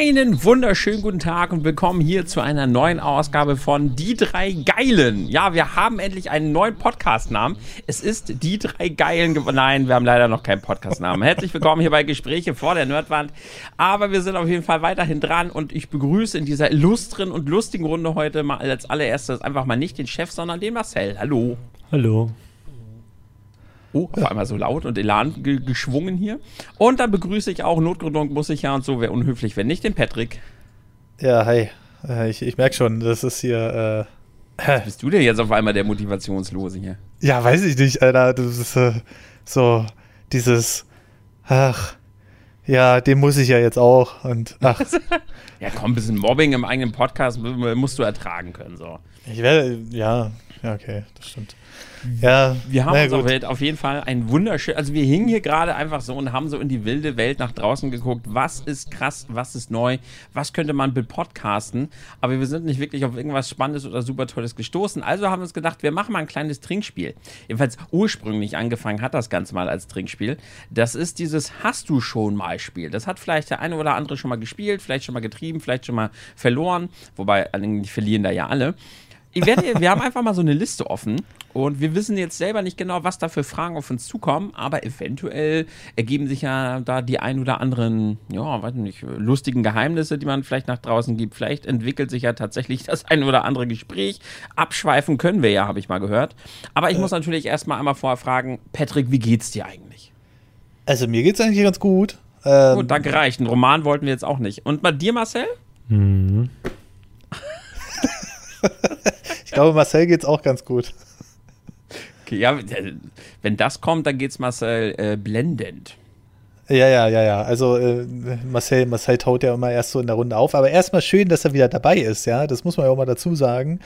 Einen wunderschönen guten Tag und willkommen hier zu einer neuen Ausgabe von Die drei Geilen. Ja, wir haben endlich einen neuen Podcast-Namen. Es ist Die drei Geilen. Nein, wir haben leider noch keinen Podcast-Namen. Herzlich willkommen hier bei Gespräche vor der Nerdwand. Aber wir sind auf jeden Fall weiterhin dran und ich begrüße in dieser illustren und lustigen Runde heute mal als allererstes einfach mal nicht den Chef, sondern den Marcel. Hallo. Hallo. Oh, auf einmal so laut und Elan ge geschwungen hier. Und dann begrüße ich auch, Notgründung muss ich ja und so, wäre unhöflich, wenn nicht, den Patrick. Ja, hi. Äh, ich, ich merke schon, das ist hier. Äh, Was bist du denn jetzt auf einmal der Motivationslose hier? Ja, weiß ich nicht, Alter. Das ist äh, so dieses. Ach, ja, den muss ich ja jetzt auch. Und ach. ja, komm, ein bisschen Mobbing im eigenen Podcast musst du ertragen können, so. Ich werde, ja, ja, okay, das stimmt. Ja, wir haben uns auf, auf, jeden Fall ein wunderschön, also wir hingen hier gerade einfach so und haben so in die wilde Welt nach draußen geguckt, was ist krass, was ist neu, was könnte man podcasten, aber wir sind nicht wirklich auf irgendwas Spannendes oder super Tolles gestoßen, also haben wir uns gedacht, wir machen mal ein kleines Trinkspiel. Jedenfalls ursprünglich angefangen hat das Ganze mal als Trinkspiel. Das ist dieses Hast du schon mal Spiel. Das hat vielleicht der eine oder andere schon mal gespielt, vielleicht schon mal getrieben, vielleicht schon mal verloren, wobei eigentlich verlieren da ja alle werde, wir haben einfach mal so eine Liste offen und wir wissen jetzt selber nicht genau, was da für Fragen auf uns zukommen, aber eventuell ergeben sich ja da die ein oder anderen, ja, weiß nicht, lustigen Geheimnisse, die man vielleicht nach draußen gibt. Vielleicht entwickelt sich ja tatsächlich das ein oder andere Gespräch. Abschweifen können wir ja, habe ich mal gehört. Aber ich äh. muss natürlich erstmal einmal vorher fragen, Patrick, wie geht's dir eigentlich? Also mir geht's eigentlich ganz gut. Ähm, gut, danke reicht. Einen Roman wollten wir jetzt auch nicht. Und bei dir, Marcel? Mhm. ich glaube, Marcel geht's auch ganz gut. Okay, ja, wenn das kommt, dann geht's Marcel äh, blendend. Ja, ja, ja, ja. Also äh, Marcel, Marcel taut ja immer erst so in der Runde auf. Aber erstmal schön, dass er wieder dabei ist, ja. Das muss man ja auch mal dazu sagen.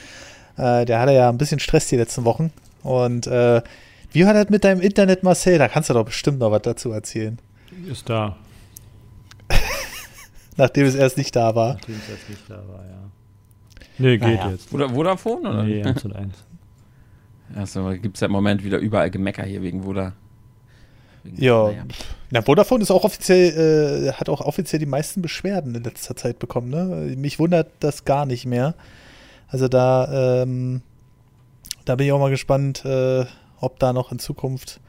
Äh, der hatte ja ein bisschen Stress die letzten Wochen. Und äh, wie war das mit deinem Internet, Marcel? Da kannst du doch bestimmt noch was dazu erzählen. Ist da. Nachdem es erst nicht da war. Nachdem es erst nicht da war, ja. Nee, geht naja. jetzt. Vodafone oder? Nee, 1 und 1. Achso, gibt es ja im Moment wieder überall Gemecker hier wegen Voda. ja. Naja. Na, Vodafone ist auch offiziell, äh, hat auch offiziell die meisten Beschwerden in letzter Zeit bekommen, ne? Mich wundert das gar nicht mehr. Also da, ähm, da bin ich auch mal gespannt, äh, ob da noch in Zukunft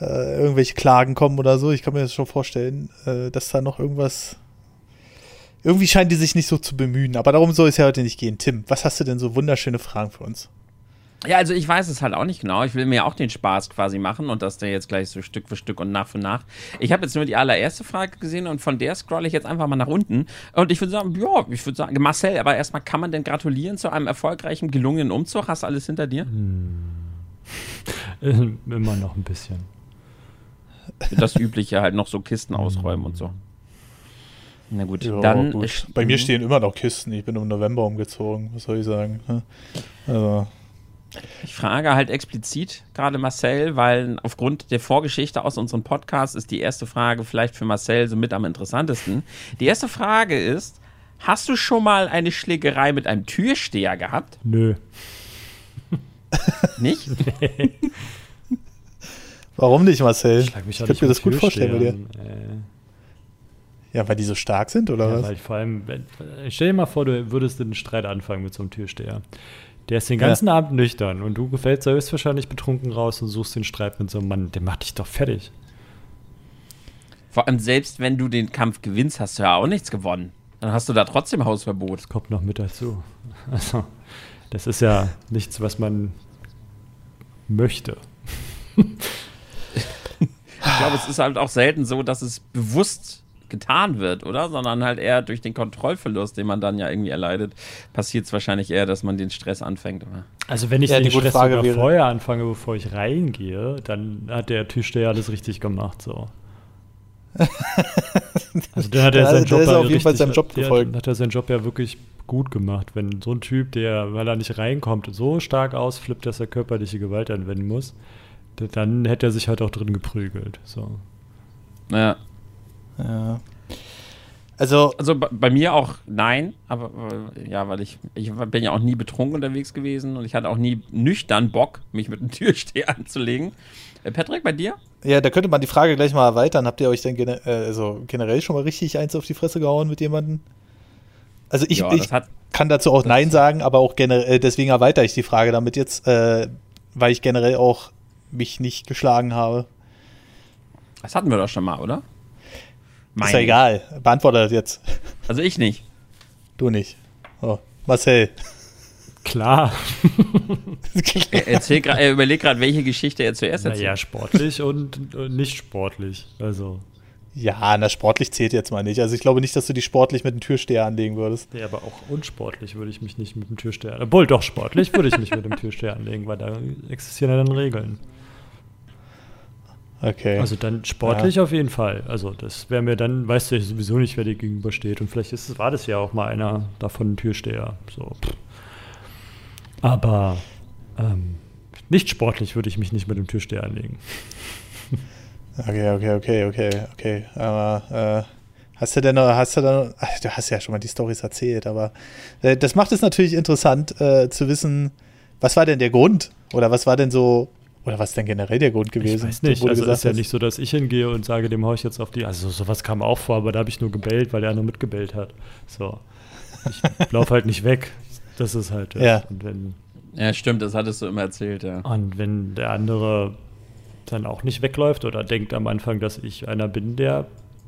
äh, irgendwelche Klagen kommen oder so. Ich kann mir das schon vorstellen, äh, dass da noch irgendwas irgendwie scheinen die sich nicht so zu bemühen, aber darum soll es ja heute nicht gehen. Tim, was hast du denn so wunderschöne Fragen für uns? Ja, also ich weiß es halt auch nicht genau. Ich will mir auch den Spaß quasi machen und das der jetzt gleich so Stück für Stück und nach für nach. Ich habe jetzt nur die allererste Frage gesehen und von der scrolle ich jetzt einfach mal nach unten. Und ich würde sagen, ja, ich würde sagen, Marcel, aber erstmal kann man denn gratulieren zu einem erfolgreichen, gelungenen Umzug? Hast du alles hinter dir? Hm. Immer noch ein bisschen. Das Übliche halt noch so Kisten ausräumen und so. Na gut, ja, dann. Gut. Bei mir stehen immer noch Kisten. Ich bin im November umgezogen. Was soll ich sagen? Also. Ich frage halt explizit gerade Marcel, weil aufgrund der Vorgeschichte aus unserem Podcast ist die erste Frage vielleicht für Marcel so mit am interessantesten. Die erste Frage ist: Hast du schon mal eine Schlägerei mit einem Türsteher gehabt? Nö. Nicht? Nee. Warum nicht, Marcel? Ich, ich könnte mir das gut vorstellen bei dir. Äh. Ja, weil die so stark sind, oder ja, was? Weil ich vor allem, stell dir mal vor, du würdest einen Streit anfangen mit so einem Türsteher. Der ist den ganzen ja. Abend nüchtern und du gefällst höchstwahrscheinlich betrunken raus und suchst den Streit mit so einem Mann. Der macht dich doch fertig. Vor allem, selbst wenn du den Kampf gewinnst, hast du ja auch nichts gewonnen. Dann hast du da trotzdem Hausverbot. Das kommt noch mit dazu. Also, das ist ja nichts, was man möchte. ich glaube, es ist halt auch selten so, dass es bewusst getan wird, oder? Sondern halt eher durch den Kontrollverlust, den man dann ja irgendwie erleidet, passiert es wahrscheinlich eher, dass man den Stress anfängt. Oder? Also wenn ich ja, den Stress Frage sogar vorher anfange, bevor ich reingehe, dann hat der Türsteher alles richtig gemacht, so. also dann hat er seinen Job, auf jeden Fall seinem Job gefolgt. hat er seinen Job ja wirklich gut gemacht. Wenn so ein Typ, der, weil er nicht reinkommt, so stark ausflippt, dass er körperliche Gewalt anwenden muss, dann hätte er sich halt auch drin geprügelt. So. Ja. Ja. Also, also bei mir auch nein, aber ja, weil ich, ich bin ja auch nie betrunken unterwegs gewesen und ich hatte auch nie nüchtern Bock, mich mit einem Türsteher anzulegen. Äh, Patrick, bei dir? Ja, da könnte man die Frage gleich mal erweitern. Habt ihr euch denn gener äh, also generell schon mal richtig eins auf die Fresse gehauen mit jemandem? Also ich, ja, ich kann dazu auch Nein sagen, aber auch generell, äh, deswegen erweitere ich die Frage damit jetzt, äh, weil ich generell auch mich nicht geschlagen habe. Das hatten wir doch schon mal, oder? Mein ist ja egal. Beantworte das jetzt. Also ich nicht. Du nicht. Oh. Marcel. Klar. er, erzähl er überlegt gerade, welche Geschichte er zuerst erzählt. Ja, sportlich und nicht sportlich. Also. Ja, na, sportlich zählt jetzt mal nicht. Also ich glaube nicht, dass du die sportlich mit dem Türsteher anlegen würdest. Ja, aber auch unsportlich würde ich mich nicht mit dem Türsteher. Obwohl, doch sportlich würde ich mich mit dem Türsteher anlegen, weil da existieren ja dann Regeln. Okay. Also dann sportlich ja. auf jeden Fall. Also das wäre mir dann, weißt du sowieso nicht, wer dir gegenübersteht. Und vielleicht ist, war das ja auch mal einer davon ein Türsteher. So. Aber ähm, nicht sportlich würde ich mich nicht mit dem Türsteher anlegen. Okay, okay, okay, okay, okay. Aber äh, hast du denn noch, hast du dann, ach, du hast ja schon mal die Stories erzählt, aber äh, das macht es natürlich interessant äh, zu wissen, was war denn der Grund? Oder was war denn so, oder was ist denn generell der Grund gewesen? Ich weiß nicht, also es ist ja nicht so, dass ich hingehe und sage, dem haue ich jetzt auf die, also sowas kam auch vor, aber da habe ich nur gebellt, weil der andere mitgebellt hat. So. Ich laufe halt nicht weg. Das ist halt. Ja. Wenn, ja, stimmt, das hattest du immer erzählt, ja. Und wenn der andere dann auch nicht wegläuft oder denkt am Anfang, dass ich einer bin, der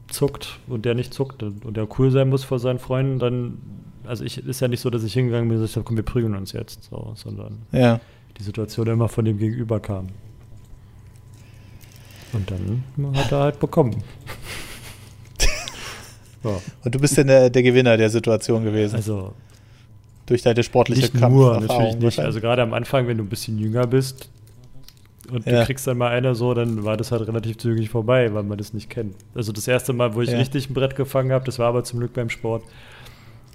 zuckt und der nicht zuckt und der cool sein muss vor seinen Freunden, dann, also ich ist ja nicht so, dass ich hingegangen bin und gesagt habe, komm, wir prügeln uns jetzt, so, sondern ja. Die Situation immer von dem Gegenüber kam. Und dann hat er halt bekommen. so. Und du bist denn der, der Gewinner der Situation gewesen? Also durch deine sportliche nicht Kampf nur, natürlich nicht. Also gerade am Anfang, wenn du ein bisschen jünger bist, und ja. du kriegst dann mal einer so, dann war das halt relativ zügig vorbei, weil man das nicht kennt. Also das erste Mal, wo ich ja. richtig ein Brett gefangen habe, das war aber zum Glück beim Sport.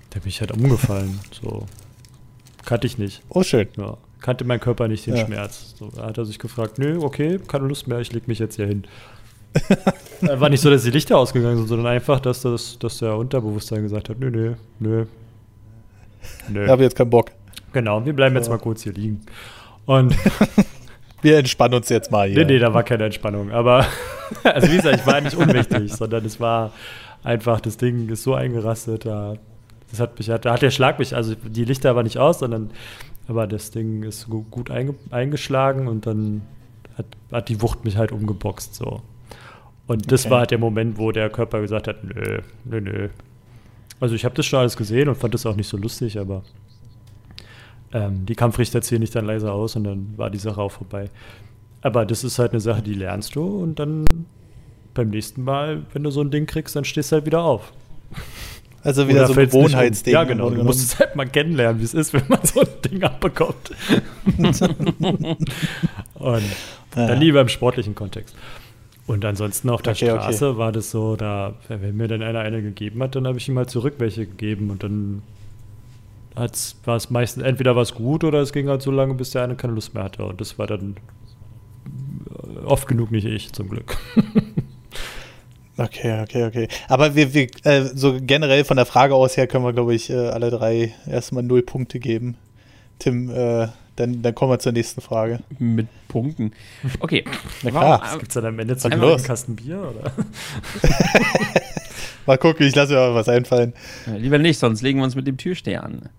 Da bin ich halt umgefallen. So. Kannte ich nicht. Oh, schön. Ja. Kannte mein Körper nicht den ja. Schmerz. So, da hat er sich gefragt, nö, okay, keine Lust mehr, ich leg mich jetzt hier hin. war nicht so, dass die Lichter ausgegangen sind, sondern einfach, dass, das, dass der Unterbewusstsein gesagt hat, nö, nö, nö. Nö. Ich habe jetzt keinen Bock. Genau, wir bleiben jetzt mal kurz hier liegen. Und wir entspannen uns jetzt mal hier. Nee, nee, da war keine Entspannung. Aber, also wie gesagt, ich war nicht unwichtig, sondern es war einfach, das Ding ist so eingerastet, da, das hat mich, da hat der Schlag mich, also die Lichter war nicht aus, sondern, aber das Ding ist gut einge, eingeschlagen und dann hat, hat die Wucht mich halt umgeboxt, so. Und das okay. war halt der Moment, wo der Körper gesagt hat, nö, nö, nö. Also ich habe das schon alles gesehen und fand das auch nicht so lustig, aber ähm, die Kampfrichter zählen dich dann leiser aus und dann war die Sache auch vorbei. Aber das ist halt eine Sache, die lernst du und dann beim nächsten Mal, wenn du so ein Ding kriegst, dann stehst du halt wieder auf. Also wieder Oder so ein Gewohnheitsding. Ja, genau. Du musst es halt mal kennenlernen, wie es ist, wenn man so ein Ding abbekommt. und ja. dann lieber im sportlichen Kontext. Und ansonsten auf der okay, Straße okay. war das so, da, wenn mir dann einer eine gegeben hat, dann habe ich ihm halt zurück welche gegeben und dann war es meistens entweder was gut oder es ging halt so lange, bis der eine keine Lust mehr hatte. Und das war dann oft genug nicht ich, zum Glück. Okay, okay, okay. Aber wir, wir äh, so generell von der Frage aus her können wir, glaube ich, äh, alle drei erstmal null Punkte geben. Tim, äh, dann, dann kommen wir zur nächsten Frage. Mit Punkten. Okay. Na klar. Gibt es dann am Ende zu einen Kasten Bier? Oder? Mal gucken, ich lasse mir mal was einfallen. Ja, lieber nicht, sonst legen wir uns mit dem Türsteher an.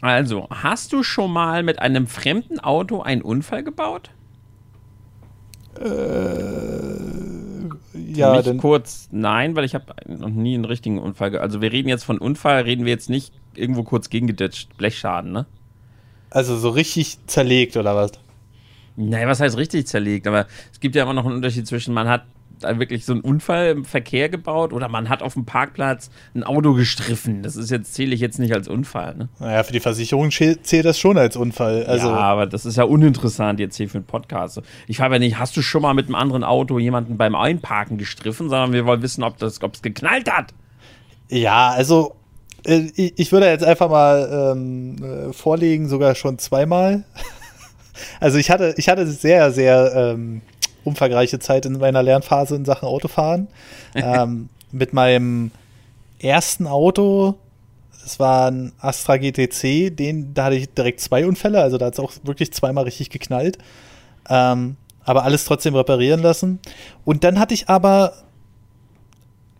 Also, hast du schon mal mit einem fremden Auto einen Unfall gebaut? Äh, ja, mich kurz nein, weil ich habe noch nie einen richtigen Unfall. Also wir reden jetzt von Unfall, reden wir jetzt nicht irgendwo kurz gegengeditscht, Blechschaden, ne? Also so richtig zerlegt oder was? Naja, was heißt richtig zerlegt? Aber es gibt ja immer noch einen Unterschied zwischen, man hat da wirklich so einen Unfall im Verkehr gebaut oder man hat auf dem Parkplatz ein Auto gestriffen. Das ist jetzt, zähle ich jetzt nicht als Unfall. Ne? Naja, für die Versicherung zählt das schon als Unfall. Also ja, aber das ist ja uninteressant jetzt hier für einen Podcast. Ich frage ja nicht, hast du schon mal mit einem anderen Auto jemanden beim Einparken gestriffen, sondern wir wollen wissen, ob es geknallt hat. Ja, also äh, ich würde jetzt einfach mal ähm, äh, vorlegen, sogar schon zweimal. also ich hatte, ich hatte sehr, sehr ähm, umfangreiche Zeit in meiner Lernphase in Sachen Autofahren. ähm, mit meinem ersten Auto, das war ein Astra GTC, den, da hatte ich direkt zwei Unfälle, also da hat es auch wirklich zweimal richtig geknallt. Ähm, aber alles trotzdem reparieren lassen. Und dann hatte ich aber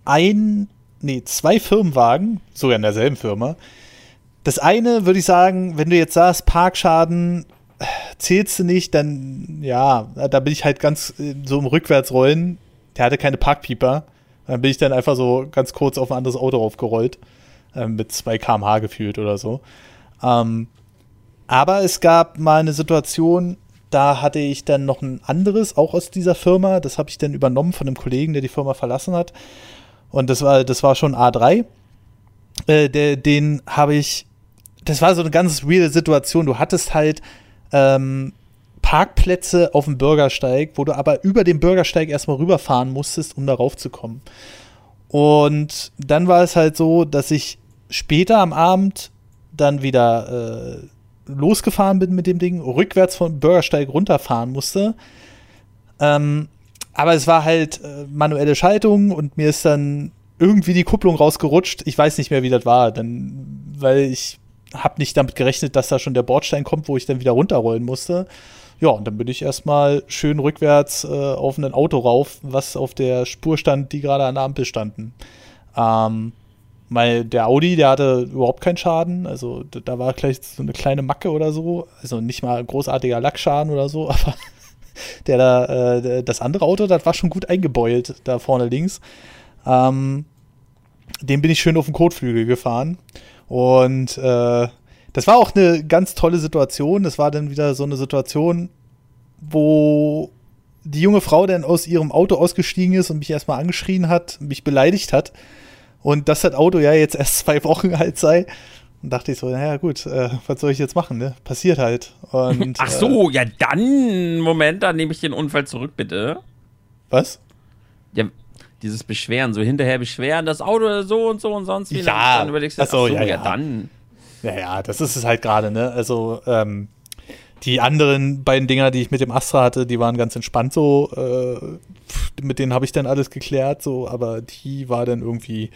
ein, nee, zwei Firmenwagen, sogar in derselben Firma. Das eine würde ich sagen, wenn du jetzt sagst, Parkschaden zählst du nicht, dann ja, da bin ich halt ganz äh, so im Rückwärtsrollen. Der hatte keine Parkpieper. Dann bin ich dann einfach so ganz kurz auf ein anderes Auto aufgerollt. Äh, mit 2 km/h gefühlt oder so. Ähm, aber es gab mal eine Situation, da hatte ich dann noch ein anderes, auch aus dieser Firma. Das habe ich dann übernommen von einem Kollegen, der die Firma verlassen hat. Und das war, das war schon A3. Äh, der, den habe ich, das war so eine ganz weirde Situation. Du hattest halt ähm, Parkplätze auf dem Bürgersteig, wo du aber über den Bürgersteig erstmal rüberfahren musstest, um darauf zu kommen. Und dann war es halt so, dass ich später am Abend dann wieder äh, losgefahren bin mit dem Ding, rückwärts vom Bürgersteig runterfahren musste. Ähm, aber es war halt äh, manuelle Schaltung und mir ist dann irgendwie die Kupplung rausgerutscht. Ich weiß nicht mehr, wie das war, denn, weil ich habe nicht damit gerechnet, dass da schon der Bordstein kommt, wo ich dann wieder runterrollen musste. Ja, und dann bin ich erstmal schön rückwärts äh, auf ein Auto rauf, was auf der Spur stand, die gerade an der Ampel standen. Ähm, weil der Audi, der hatte überhaupt keinen Schaden. Also da war gleich so eine kleine Macke oder so. Also nicht mal großartiger Lackschaden oder so, aber der da, äh, das andere Auto, das war schon gut eingebeult, da vorne links. Ähm, den bin ich schön auf den Kotflügel gefahren. Und äh, das war auch eine ganz tolle Situation. Das war dann wieder so eine Situation, wo die junge Frau dann aus ihrem Auto ausgestiegen ist und mich erstmal angeschrien hat, mich beleidigt hat und dass das Auto ja jetzt erst zwei Wochen alt sei. Und dachte ich so, naja, gut, äh, was soll ich jetzt machen, ne? Passiert halt. Und, Ach so, äh, ja dann, Moment, dann nehme ich den Unfall zurück, bitte. Was? Ja, dieses Beschweren, so hinterher beschweren, das Auto so und so und sonst wie. Ja, dann überlegst du, ach so, ja, ja, ja, dann. Ja, ja, das ist es halt gerade, ne? Also, ähm, die anderen beiden Dinger, die ich mit dem Astra hatte, die waren ganz entspannt so. Äh, mit denen habe ich dann alles geklärt, so, aber die war dann irgendwie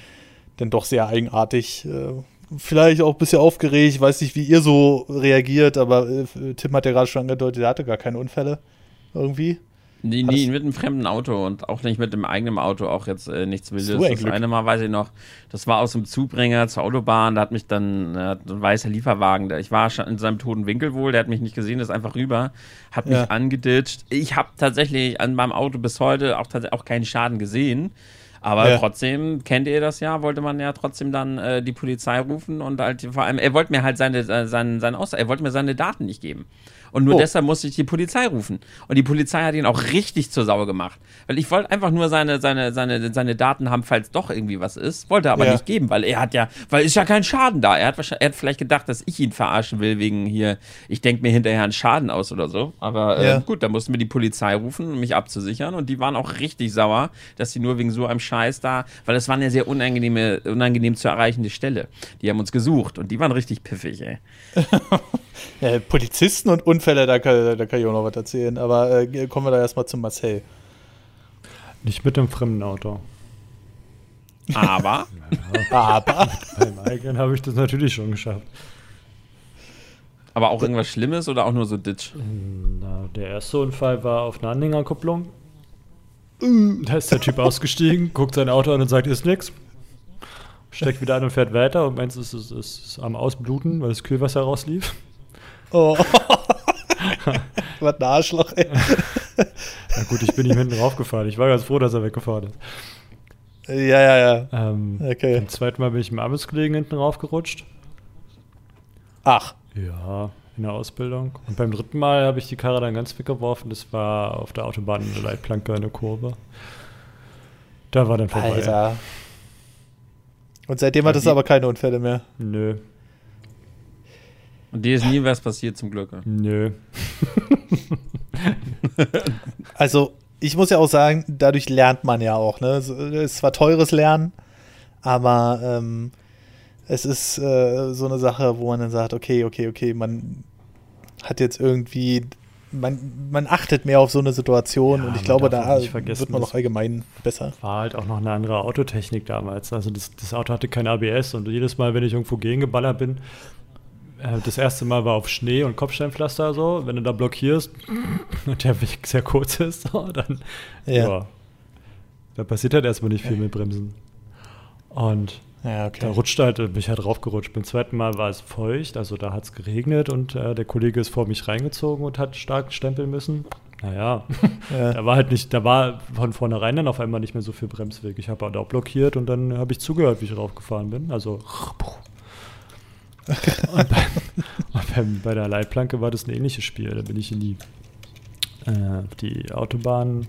dann doch sehr eigenartig. Äh, vielleicht auch ein bisschen aufgeregt. Ich weiß nicht, wie ihr so reagiert, aber äh, Tim hat ja gerade schon angedeutet, er hatte gar keine Unfälle. Irgendwie. Nee, nie mit einem fremden Auto und auch nicht mit dem eigenen Auto, auch jetzt äh, nichts Wildes. So das eine Mal weiß ich noch, das war aus dem Zubringer zur Autobahn, da hat mich dann äh, ein weißer Lieferwagen, ich war schon in seinem toten Winkel wohl, der hat mich nicht gesehen, ist einfach rüber, hat mich ja. angeditscht. Ich habe tatsächlich an meinem Auto bis heute auch, auch keinen Schaden gesehen. Aber ja. trotzdem, kennt ihr das ja, wollte man ja trotzdem dann äh, die Polizei rufen und halt vor allem, er wollte mir halt seine, äh, seine, seine Aussage, er wollte mir seine Daten nicht geben. Und nur oh. deshalb musste ich die Polizei rufen. Und die Polizei hat ihn auch richtig zur Sau gemacht. Weil ich wollte einfach nur seine, seine, seine, seine Daten haben, falls doch irgendwie was ist. Wollte aber ja. nicht geben, weil er hat ja, weil ist ja kein Schaden da. Er hat, er hat vielleicht gedacht, dass ich ihn verarschen will, wegen hier, ich denke mir hinterher einen Schaden aus oder so. Aber äh, ja. gut, da mussten wir die Polizei rufen, um mich abzusichern. Und die waren auch richtig sauer, dass sie nur wegen so einem Scheiß da, weil es war eine sehr unangenehme, unangenehm zu erreichende Stelle. Die haben uns gesucht und die waren richtig piffig, ey. Polizisten und Unfälle, da kann, da kann ich auch noch was erzählen. Aber äh, kommen wir da erstmal zu Marcel. Nicht mit dem fremden Auto. Aber. Ja, aber. Beim eigenen habe ich das natürlich schon geschafft. Aber auch irgendwas Schlimmes oder auch nur so Ditch? Na, der erste Unfall war auf einer Anhängerkupplung. Da ist der Typ ausgestiegen, guckt sein Auto an und sagt, ist nix steckt wieder an und fährt weiter und meinst, es ist, es ist am Ausbluten, weil das Kühlwasser rauslief. Oh. Was ein Arschloch, ey. Na gut, ich bin ihm hinten raufgefahren. Ich war ganz froh, dass er weggefahren ist. Ja, ja, ja. Ähm, okay. Beim zweiten Mal bin ich mit dem Arbeitskollegen hinten raufgerutscht. Ach. Ja, in der Ausbildung. Und beim dritten Mal habe ich die Karre dann ganz weggeworfen. Das war auf der Autobahn in der Leitplanke in der Kurve. Da war dann vorbei. Alter. Und seitdem hat es aber keine Unfälle mehr. Nö. Und dir ist nie was passiert, zum Glück. Nö. also, ich muss ja auch sagen, dadurch lernt man ja auch. Ne? Es ist zwar teures Lernen, aber ähm, es ist äh, so eine Sache, wo man dann sagt, okay, okay, okay, man hat jetzt irgendwie man, man achtet mehr auf so eine Situation ja, und ich glaube, da wird man noch allgemein besser. War halt auch noch eine andere Autotechnik damals. Also das, das Auto hatte kein ABS und jedes Mal, wenn ich irgendwo gegengeballert bin, das erste Mal war auf Schnee und Kopfsteinpflaster so. Wenn du da blockierst und der Weg sehr kurz ist, so, dann ja. ja. Da passiert halt erstmal nicht viel mit Bremsen. Und ja, okay. da rutscht halt, bin ich halt draufgerutscht. Beim zweiten Mal war es feucht, also da hat es geregnet und äh, der Kollege ist vor mich reingezogen und hat stark stempeln müssen. Naja, ja. da war halt nicht, da war von vornherein dann auf einmal nicht mehr so viel Bremsweg. Ich habe halt auch blockiert und dann habe ich zugehört, wie ich draufgefahren bin. Also und, bei, und beim, bei der Leitplanke war das ein ähnliches Spiel. Da bin ich in die, äh, die Autobahn,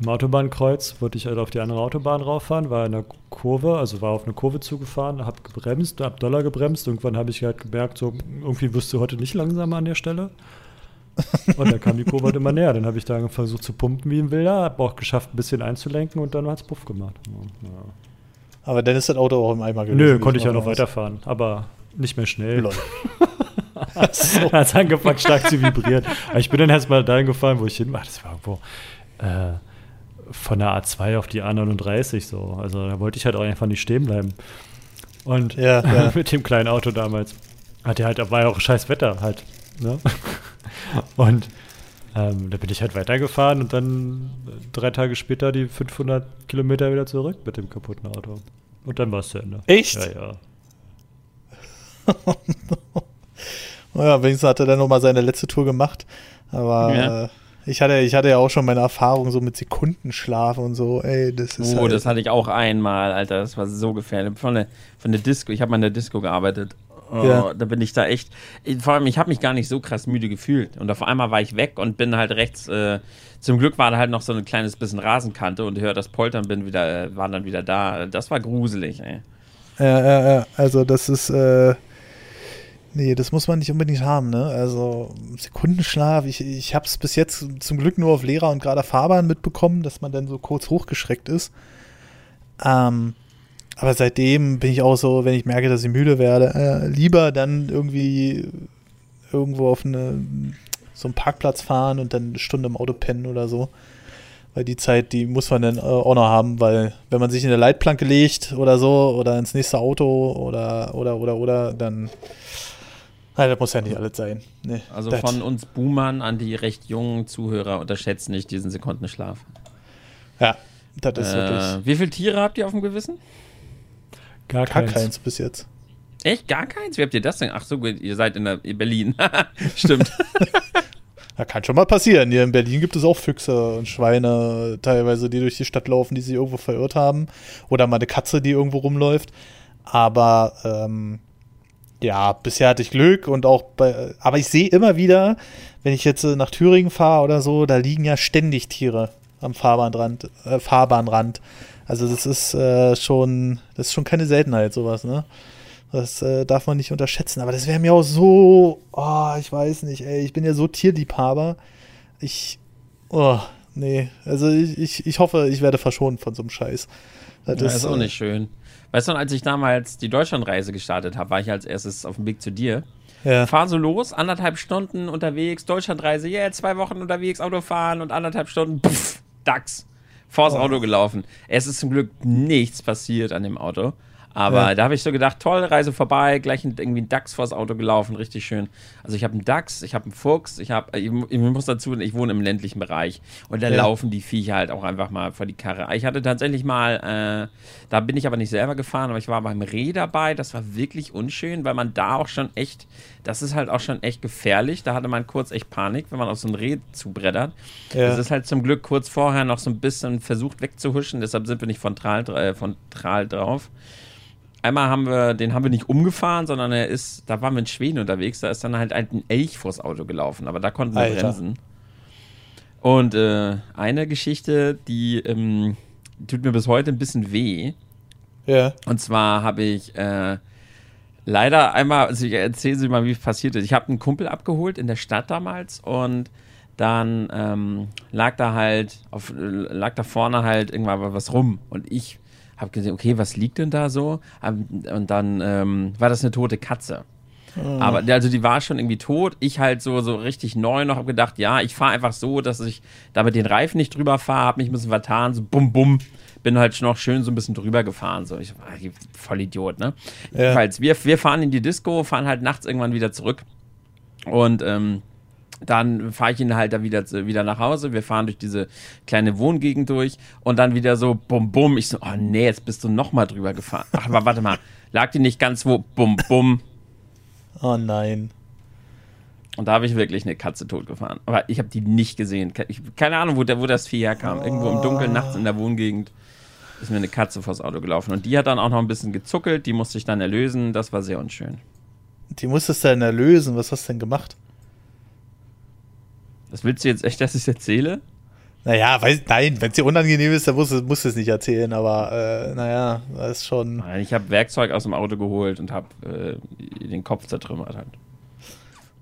im Autobahnkreuz, wollte ich halt auf die andere Autobahn rauffahren, war in der Kurve, also war auf eine Kurve zugefahren, habe gebremst, habe Dollar gebremst. Irgendwann habe ich halt gemerkt, so irgendwie wirst du heute nicht langsamer an der Stelle. Und dann kam die Kurve halt immer näher. Dann habe ich da versucht zu pumpen wie ein Wilder, habe auch geschafft, ein bisschen einzulenken und dann hat es Puff gemacht. Ja. Aber dann ist das Auto auch im Eimer gewesen. Nö, konnte ich ja noch weiterfahren. Aber nicht mehr schnell. so. hat angefangen stark zu vibrieren. Aber ich bin dann erstmal dahin gefahren, wo ich hin war. Das war irgendwo äh, von der A2 auf die A39 so. Also da wollte ich halt auch einfach nicht stehen bleiben. Und ja, ja. mit dem kleinen Auto damals. Hat ja halt, war ja auch scheiß Wetter halt. Ne? Und ähm, da bin ich halt weitergefahren und dann drei Tage später die 500 Kilometer wieder zurück mit dem kaputten Auto. Und dann war es zu Ende. Echt? Ja, ja. Naja, wenigstens hat er dann nochmal seine letzte Tour gemacht. Aber ja. äh, ich, hatte, ich hatte ja auch schon meine Erfahrung so mit Sekundenschlaf und so. Ey, das ist oh, halt das hatte ich auch einmal, Alter. Das war so gefährlich. Von der, von der Disco, ich habe mal in der Disco gearbeitet. Oh, ja. Da bin ich da echt. Vor allem, ich habe mich gar nicht so krass müde gefühlt. Und auf einmal war ich weg und bin halt rechts. Äh, zum Glück war da halt noch so ein kleines bisschen Rasenkante und höre das Poltern, bin wieder, äh, war dann wieder da. Das war gruselig, ey. Ja, ja, ja. Also, das ist. Äh Nee, das muss man nicht unbedingt haben, ne? Also Sekundenschlaf, ich, ich habe es bis jetzt zum Glück nur auf Lehrer und gerade Fahrbahn mitbekommen, dass man dann so kurz hochgeschreckt ist. Ähm, aber seitdem bin ich auch so, wenn ich merke, dass ich müde werde, äh, lieber dann irgendwie irgendwo auf eine, so einen Parkplatz fahren und dann eine Stunde im Auto pennen oder so. Weil die Zeit, die muss man dann äh, auch noch haben, weil wenn man sich in eine Leitplanke legt oder so oder ins nächste Auto oder oder oder oder, dann Nein, das muss ja nicht alles sein. Nee, also das. von uns Boomern an die recht jungen Zuhörer unterschätzt nicht diesen Sekundenschlaf. Ja, das ist äh, wirklich. Wie viele Tiere habt ihr auf dem Gewissen? Gar, Gar keins. keins. bis jetzt. Echt? Gar keins? Wie habt ihr das denn? Ach so, gut, ihr seid in, der, in Berlin. Stimmt. Ja, kann schon mal passieren. Hier in Berlin gibt es auch Füchse und Schweine, teilweise, die durch die Stadt laufen, die sich irgendwo verirrt haben. Oder mal eine Katze, die irgendwo rumläuft. Aber ähm, ja, bisher hatte ich Glück und auch bei, aber ich sehe immer wieder, wenn ich jetzt äh, nach Thüringen fahre oder so, da liegen ja ständig Tiere am Fahrbahnrand, äh, Fahrbahnrand. Also das ist äh, schon, das ist schon keine Seltenheit, sowas, ne? Das äh, darf man nicht unterschätzen. Aber das wäre mir auch so, oh, ich weiß nicht, ey, ich bin ja so Tierliebhaber. Ich, oh, nee, also ich, ich, ich hoffe, ich werde verschont von so einem Scheiß. Das ja, ist, ist auch nicht schön. Weißt du, als ich damals die Deutschlandreise gestartet habe, war ich als erstes auf dem Weg zu dir. Ja. Fahr so los, anderthalb Stunden unterwegs, Deutschlandreise, yeah, zwei Wochen unterwegs, Auto fahren und anderthalb Stunden, pff, DAX, vors oh. Auto gelaufen. Es ist zum Glück nichts passiert an dem Auto. Aber ja. da habe ich so gedacht, toll, Reise vorbei, gleich irgendwie ein Dachs vors Auto gelaufen, richtig schön. Also ich habe einen Dachs, ich habe einen Fuchs, ich habe, ich, ich, muss dazu, ich wohne im ländlichen Bereich und da ja. laufen die Viecher halt auch einfach mal vor die Karre. Ich hatte tatsächlich mal, äh, da bin ich aber nicht selber gefahren, aber ich war beim Reh dabei, das war wirklich unschön, weil man da auch schon echt, das ist halt auch schon echt gefährlich. Da hatte man kurz echt Panik, wenn man auf so ein Reh zubreddert. Ja. Das ist halt zum Glück kurz vorher noch so ein bisschen versucht wegzuhuschen, deshalb sind wir nicht frontal, äh, frontal drauf. Einmal haben wir, den haben wir nicht umgefahren, sondern er ist, da waren wir in Schweden unterwegs, da ist dann halt ein Elch vors Auto gelaufen, aber da konnten wir Alter. bremsen. Und äh, eine Geschichte, die ähm, tut mir bis heute ein bisschen weh. Ja. Und zwar habe ich äh, leider einmal, also ich erzähle Sie mal, wie es passiert ist. Ich habe einen Kumpel abgeholt in der Stadt damals und dann ähm, lag da halt, auf, lag da vorne halt irgendwann was rum und ich habe gesehen, okay, was liegt denn da so? Und dann ähm, war das eine tote Katze. Oh. Aber also die war schon irgendwie tot. Ich halt so, so richtig neu noch habe gedacht, ja, ich fahre einfach so, dass ich damit den Reifen nicht drüber fahre, habe mich ein bisschen vertan, so bum bum, bin halt noch schön so ein bisschen drüber gefahren. So, ich war voll Idiot, ne? Ja. Jedenfalls, wir, wir fahren in die Disco, fahren halt nachts irgendwann wieder zurück. Und ähm, dann fahre ich ihn halt da wieder, wieder nach Hause. Wir fahren durch diese kleine Wohngegend durch und dann wieder so bum bum. Ich so, oh nee, jetzt bist du nochmal drüber gefahren. Ach, aber warte mal, lag die nicht ganz wo? Bum bum. Oh nein. Und da habe ich wirklich eine Katze totgefahren. Aber ich habe die nicht gesehen. Ich, keine Ahnung, wo, der, wo das Vieh herkam. Oh. Irgendwo im Dunkeln, nachts in der Wohngegend ist mir eine Katze vors Auto gelaufen. Und die hat dann auch noch ein bisschen gezuckelt. Die musste ich dann erlösen. Das war sehr unschön. Die musstest du dann erlösen. Was hast du denn gemacht? Das willst du jetzt echt, dass ich es erzähle? Naja, weiß, nein, wenn es dir unangenehm ist, dann musst du, musst es nicht erzählen, aber äh, naja, das ist schon. Ich habe Werkzeug aus dem Auto geholt und habe äh, den Kopf zertrümmert halt.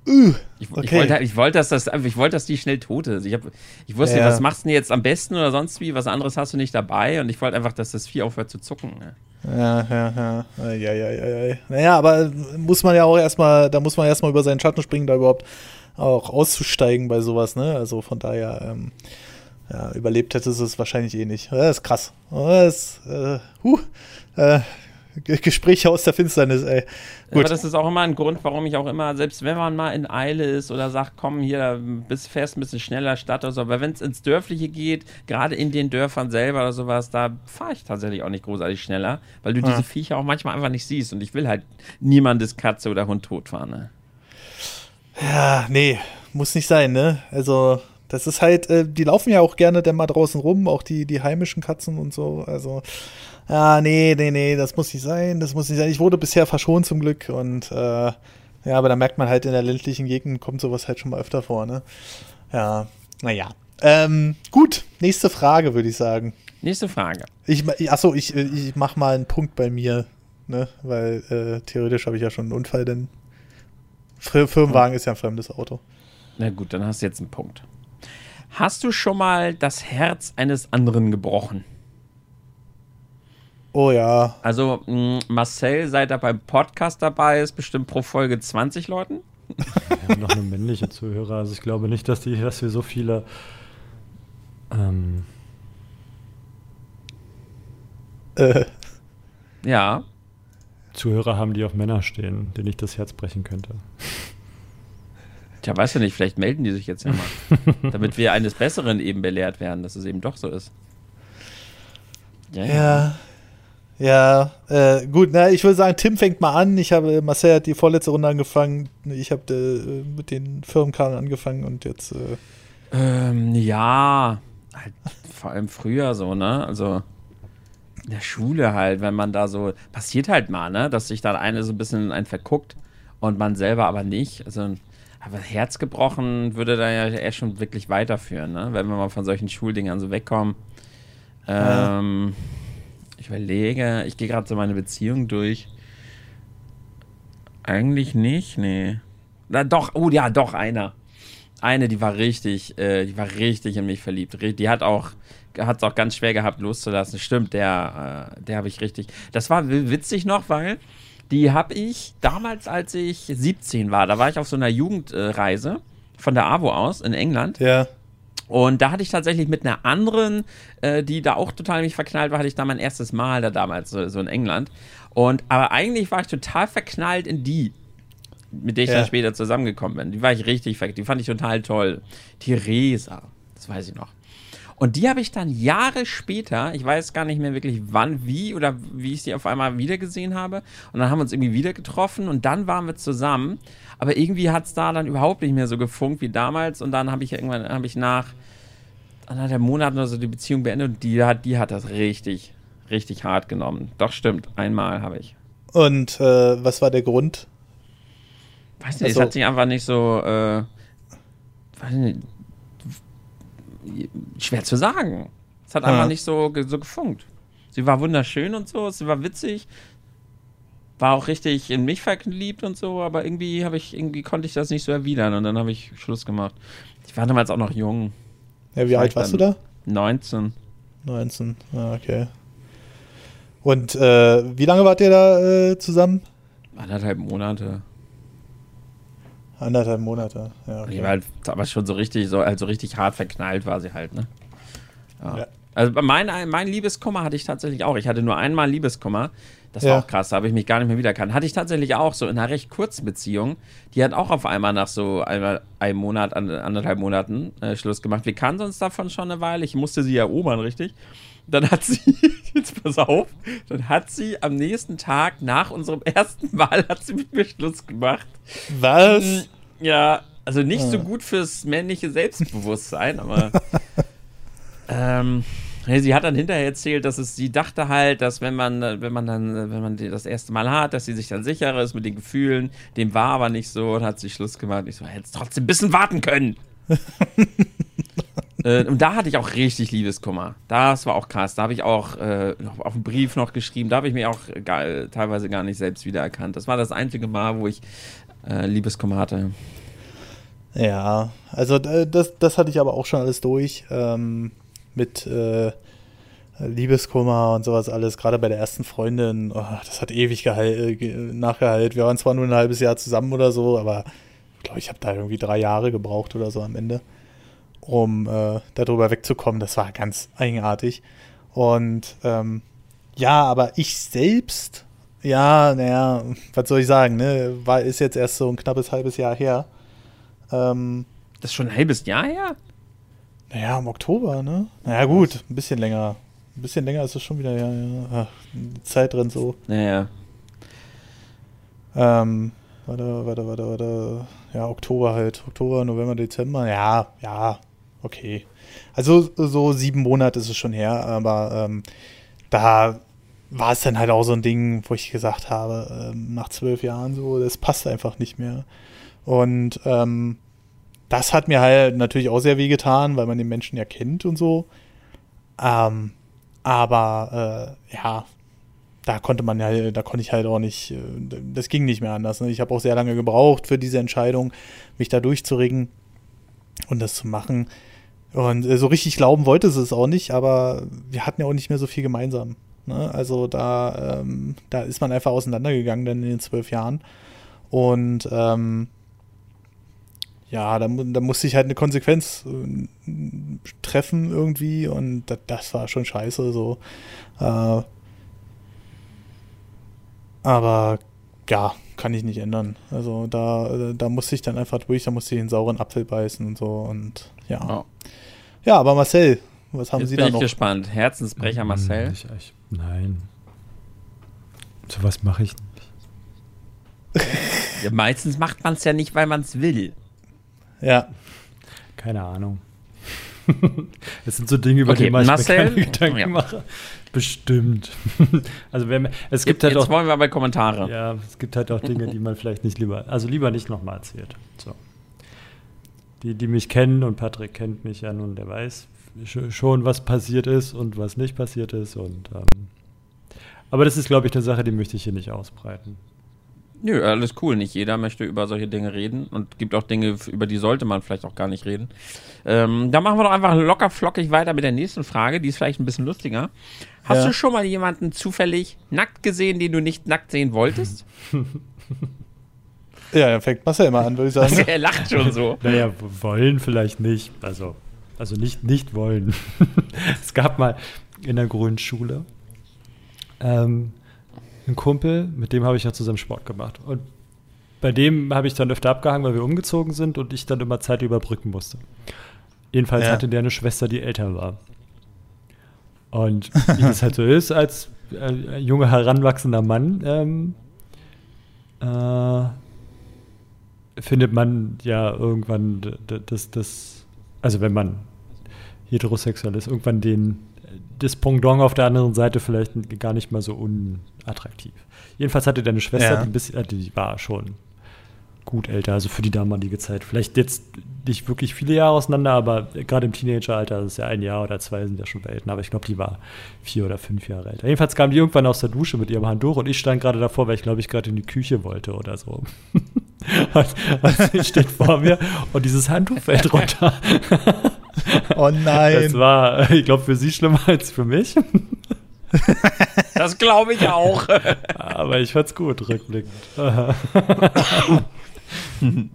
Uh, ich, okay. ich, wollte, ich, wollte, dass das, ich wollte, dass die schnell tot ist. Ich, hab, ich wusste ja. nicht, was machst du denn jetzt am besten oder sonst wie? Was anderes hast du nicht dabei und ich wollte einfach, dass das Vieh aufhört zu zucken. Ne? Ja, ja, ja. Ja, ja, ja, ja. Naja, aber muss man ja auch erstmal, da muss man erstmal über seinen Schatten springen, da überhaupt auch auszusteigen bei sowas, ne? Also von daher, ähm, ja, überlebt hätte es wahrscheinlich eh nicht. Das ist krass. Das, äh, huh, äh, Gespräche aus der Finsternis, ey. Gut. Aber das ist auch immer ein Grund, warum ich auch immer, selbst wenn man mal in Eile ist oder sagt, komm hier, bist fährst ein bisschen schneller Stadt oder so, aber wenn es ins Dörfliche geht, gerade in den Dörfern selber oder sowas, da fahre ich tatsächlich auch nicht großartig schneller, weil du ja. diese Viecher auch manchmal einfach nicht siehst und ich will halt niemandes Katze oder Hund totfahren, ne? Ja, nee, muss nicht sein, ne? Also, das ist halt, äh, die laufen ja auch gerne dann mal draußen rum, auch die, die heimischen Katzen und so, also ja, nee, nee, nee, das muss nicht sein, das muss nicht sein. Ich wurde bisher verschont zum Glück und äh, ja, aber da merkt man halt in der ländlichen Gegend kommt sowas halt schon mal öfter vor, ne? Ja, naja. Ähm, gut, nächste Frage, würde ich sagen. Nächste Frage. Ich, achso, ich, ich mach mal einen Punkt bei mir, ne? Weil äh, theoretisch habe ich ja schon einen Unfall, denn Firmenwagen ist ja ein fremdes Auto. Na gut, dann hast du jetzt einen Punkt. Hast du schon mal das Herz eines anderen gebrochen? Oh ja. Also mh, Marcel, seit er beim Podcast dabei ist, bestimmt pro Folge 20 Leuten. Wir haben noch eine männliche Zuhörer. Also ich glaube nicht, dass, die, dass wir so viele ähm äh. Ja. Zuhörer haben, die auf Männer stehen, denen ich das Herz brechen könnte. Tja, weißt du nicht, vielleicht melden die sich jetzt ja mal. damit wir eines Besseren eben belehrt werden, dass es eben doch so ist. Ja, ja. ja. Ja, äh, gut, na, ich würde sagen, Tim fängt mal an. Ich habe, Marcel hat die vorletzte Runde angefangen. Ich habe äh, mit den Firmenkarren angefangen und jetzt. Äh ähm, ja, halt vor allem früher so, ne? Also in der Schule halt, wenn man da so. Passiert halt mal, ne? Dass sich dann eine so ein bisschen ein verguckt und man selber aber nicht. Also, aber Herz gebrochen würde da ja eher schon wirklich weiterführen, ne? Wenn wir mal von solchen Schuldingern so wegkommen. Ähm. Ja ich überlege, ich gehe gerade so meine Beziehung durch. Eigentlich nicht, nee. Na doch, oh ja, doch, einer. Eine, die war richtig, äh, die war richtig in mich verliebt. Die hat auch, hat es auch ganz schwer gehabt loszulassen. Stimmt, der, äh, der habe ich richtig. Das war witzig noch, weil die habe ich damals, als ich 17 war, da war ich auf so einer Jugendreise von der AWO aus in England. Ja. Und da hatte ich tatsächlich mit einer anderen, äh, die da auch total mich verknallt war, hatte ich da mein erstes Mal da damals, so, so in England. Und aber eigentlich war ich total verknallt in die, mit der ich ja. dann später zusammengekommen bin. Die war ich richtig verknallt, die fand ich total toll. Theresa, das weiß ich noch. Und die habe ich dann Jahre später, ich weiß gar nicht mehr wirklich wann, wie oder wie ich sie auf einmal wiedergesehen habe. Und dann haben wir uns irgendwie wieder getroffen und dann waren wir zusammen. Aber irgendwie hat es da dann überhaupt nicht mehr so gefunkt wie damals. Und dann habe ich irgendwann, habe ich nach anderthalb Monaten oder so die Beziehung beendet und die hat, die hat das richtig, richtig hart genommen. Doch, stimmt. Einmal habe ich. Und äh, was war der Grund? Weiß nicht, also, es hat sich einfach nicht so, äh, weiß nicht, schwer zu sagen. Es hat ja. einfach nicht so, so gefunkt. Sie war wunderschön und so, sie war witzig, war auch richtig in mich verliebt und so, aber irgendwie habe ich, irgendwie konnte ich das nicht so erwidern und dann habe ich Schluss gemacht. Ich war damals auch noch jung. Ja, wie alt warst du da? 19. 19, ah, okay. Und äh, wie lange wart ihr da äh, zusammen? Anderthalb Monate. Anderthalb Monate, ja. Okay. Die war halt, aber schon so richtig, so, also richtig hart verknallt war sie halt, ne? Ja. ja. Also mein, mein Liebeskummer hatte ich tatsächlich auch. Ich hatte nur einmal Liebeskummer. Das war ja. auch krass, da habe ich mich gar nicht mehr wiedererkannt. Hatte ich tatsächlich auch so in einer recht kurzen Beziehung. Die hat auch auf einmal nach so einmal einem Monat, anderthalb Monaten äh, Schluss gemacht. Wir kannten uns davon schon eine Weile. Ich musste sie erobern, richtig? Dann hat sie, jetzt pass auf, dann hat sie am nächsten Tag nach unserem ersten Mal hat sie mit mir Schluss gemacht. Was? Ja, also nicht so ah. gut fürs männliche Selbstbewusstsein, aber ähm, sie hat dann hinterher erzählt, dass es, sie dachte halt, dass wenn man, wenn man dann, wenn man das erste Mal hat, dass sie sich dann sicherer ist mit den Gefühlen. Dem war aber nicht so und hat sich Schluss gemacht. Ich so, hätte trotzdem ein bisschen warten können. Äh, und da hatte ich auch richtig Liebeskummer. Das war auch krass. Da habe ich auch äh, auf einen Brief noch geschrieben. Da habe ich mich auch gar, teilweise gar nicht selbst wiedererkannt. Das war das einzige Mal, wo ich äh, Liebeskummer hatte. Ja, also äh, das, das hatte ich aber auch schon alles durch. Ähm, mit äh, Liebeskummer und sowas alles, gerade bei der ersten Freundin, oh, das hat ewig äh, nachgeheilt. Wir waren zwar nur ein halbes Jahr zusammen oder so, aber ich glaube, ich habe da irgendwie drei Jahre gebraucht oder so am Ende, um äh, darüber wegzukommen. Das war ganz eigenartig. Und ähm, ja, aber ich selbst, ja, naja, was soll ich sagen, ne, war, ist jetzt erst so ein knappes halbes Jahr her. Ähm, das ist schon ein halbes Jahr her? Naja, im Oktober, ne? Naja, gut, ein bisschen länger. Ein bisschen länger ist es schon wieder, ja, ja. Ach, die Zeit rennt so. Naja. Ähm, warte, warte, warte, warte. Ja, Oktober halt. Oktober, November, Dezember. Ja, ja, okay. Also so sieben Monate ist es schon her, aber ähm, da war es dann halt auch so ein Ding, wo ich gesagt habe, ähm, nach zwölf Jahren so, das passt einfach nicht mehr. Und ähm, das hat mir halt natürlich auch sehr weh getan, weil man den Menschen ja kennt und so. Ähm, aber äh, ja, da konnte man ja, da konnte ich halt auch nicht, äh, das ging nicht mehr anders. Ne? Ich habe auch sehr lange gebraucht für diese Entscheidung, mich da durchzuregen und das zu machen. Und äh, so richtig glauben wollte sie es auch nicht, aber wir hatten ja auch nicht mehr so viel gemeinsam. Ne? Also da, ähm, da ist man einfach auseinandergegangen dann in den zwölf Jahren. Und ähm, ja, da, da musste ich halt eine Konsequenz äh, treffen irgendwie und das, das, war schon scheiße so. Äh, aber ja, kann ich nicht ändern. Also da, da musste ich dann einfach durch, da musste ich den sauren Apfel beißen und so und ja. Oh. Ja, aber Marcel, was haben Jetzt Sie da noch? bin ich gespannt. Herzensbrecher Marcel? Hm, ich, ich, nein. So was mache ich nicht. ja, meistens macht man es ja nicht, weil man es will. Ja. Keine Ahnung. Es sind so Dinge, über okay, die man Marcel, keine Gedanken ja. mache. Bestimmt. also wenn, es gibt jetzt, halt auch. wollen wir bei Kommentare. Ja, es gibt halt auch Dinge, die man vielleicht nicht lieber, also lieber nicht nochmal erzählt. So. Die, die mich kennen und Patrick kennt mich ja nun, der weiß schon, was passiert ist und was nicht passiert ist. Und, ähm, aber das ist, glaube ich, eine Sache, die möchte ich hier nicht ausbreiten. Nö, alles cool. Nicht jeder möchte über solche Dinge reden und gibt auch Dinge, über die sollte man vielleicht auch gar nicht reden. Ähm, da machen wir doch einfach locker flockig weiter mit der nächsten Frage. Die ist vielleicht ein bisschen lustiger. Hast ja. du schon mal jemanden zufällig nackt gesehen, den du nicht nackt sehen wolltest? ja, er fängt Marcel immer an, würde ich sagen. Also, er lacht schon so. naja, wollen vielleicht nicht. Also, also nicht, nicht wollen. es gab mal in der Grundschule ähm, ein Kumpel, mit dem habe ich ja zusammen Sport gemacht. Und bei dem habe ich dann öfter abgehangen, weil wir umgezogen sind und ich dann immer Zeit überbrücken musste. Jedenfalls ja. hatte der eine Schwester, die älter war. Und wie das halt so ist, als äh, junger, heranwachsender Mann, ähm, äh, findet man ja irgendwann das, das, also wenn man heterosexuell ist, irgendwann den, das Pendant auf der anderen Seite vielleicht gar nicht mal so un, attraktiv. Jedenfalls hatte deine Schwester, ja. die, bisschen, äh, die war schon gut älter, also für die damalige Zeit. Vielleicht jetzt nicht wirklich viele Jahre auseinander, aber gerade im Teenageralter, das ist ja ein Jahr oder zwei, sind ja schon Welten, aber ich glaube, die war vier oder fünf Jahre älter. Jedenfalls kam die irgendwann aus der Dusche mit ihrem Handtuch und ich stand gerade davor, weil ich glaube ich gerade in die Küche wollte oder so. und, und sie steht vor mir und dieses Handtuch fällt runter. oh nein. Das war, ich glaube, für sie schlimmer als für mich. Das glaube ich auch. Aber ich fand's gut, rückblickend.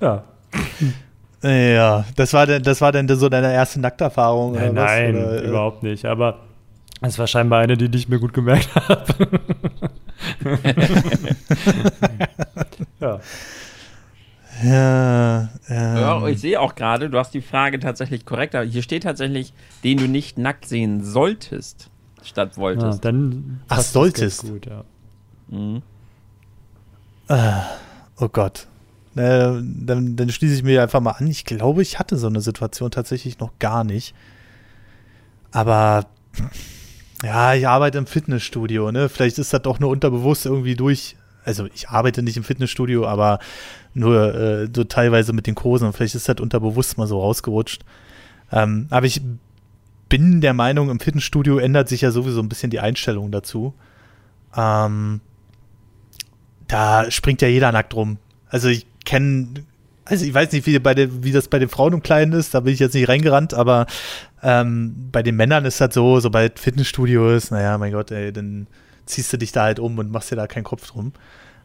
ja. Ja, das war denn, das war denn so deine erste Nackterfahrung? Nein, nein oder, äh? überhaupt nicht. Aber es war scheinbar eine, die ich mir gut gemerkt habe. ja. Ja, ähm. ja, ich sehe auch gerade, du hast die Frage tatsächlich korrekt, aber hier steht tatsächlich, den du nicht nackt sehen solltest, statt wolltest. Ja, dann Ach, solltest. Gut, ja. Mhm. Äh, oh Gott. Äh, dann, dann schließe ich mir einfach mal an. Ich glaube, ich hatte so eine Situation tatsächlich noch gar nicht. Aber ja, ich arbeite im Fitnessstudio, ne? Vielleicht ist das doch nur unterbewusst irgendwie durch. Also ich arbeite nicht im Fitnessstudio, aber nur äh, so teilweise mit den Kursen. Vielleicht ist das unterbewusst mal so rausgerutscht. Ähm, aber ich bin der Meinung, im Fitnessstudio ändert sich ja sowieso ein bisschen die Einstellung dazu. Ähm, da springt ja jeder nackt rum. Also ich kenne, also ich weiß nicht, wie, bei den, wie das bei den Frauen im Kleinen ist, da bin ich jetzt nicht reingerannt, aber ähm, bei den Männern ist das so, sobald Fitnessstudio ist, naja, mein Gott, ey, dann ziehst du dich da halt um und machst dir da keinen Kopf drum.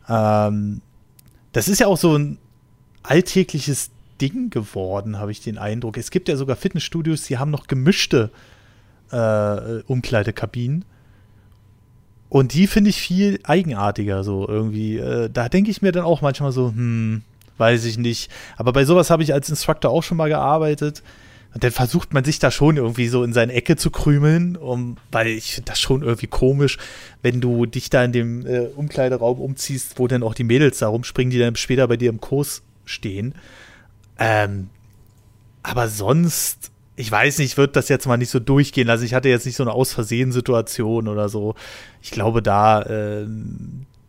Ähm, das ist ja auch so ein alltägliches Ding geworden, habe ich den Eindruck. Es gibt ja sogar Fitnessstudios, die haben noch gemischte äh, Umkleidekabinen. Und die finde ich viel eigenartiger, so irgendwie. Äh, da denke ich mir dann auch manchmal so, hm, weiß ich nicht. Aber bei sowas habe ich als Instructor auch schon mal gearbeitet. Und dann versucht man sich da schon irgendwie so in seine Ecke zu krümeln, um, weil ich finde das schon irgendwie komisch, wenn du dich da in dem äh, Umkleideraum umziehst, wo dann auch die Mädels da rumspringen, die dann später bei dir im Kurs stehen. Ähm, aber sonst ich weiß nicht, ich würde das jetzt mal nicht so durchgehen lassen. Ich hatte jetzt nicht so eine Aus-Versehen-Situation oder so. Ich glaube, da, äh,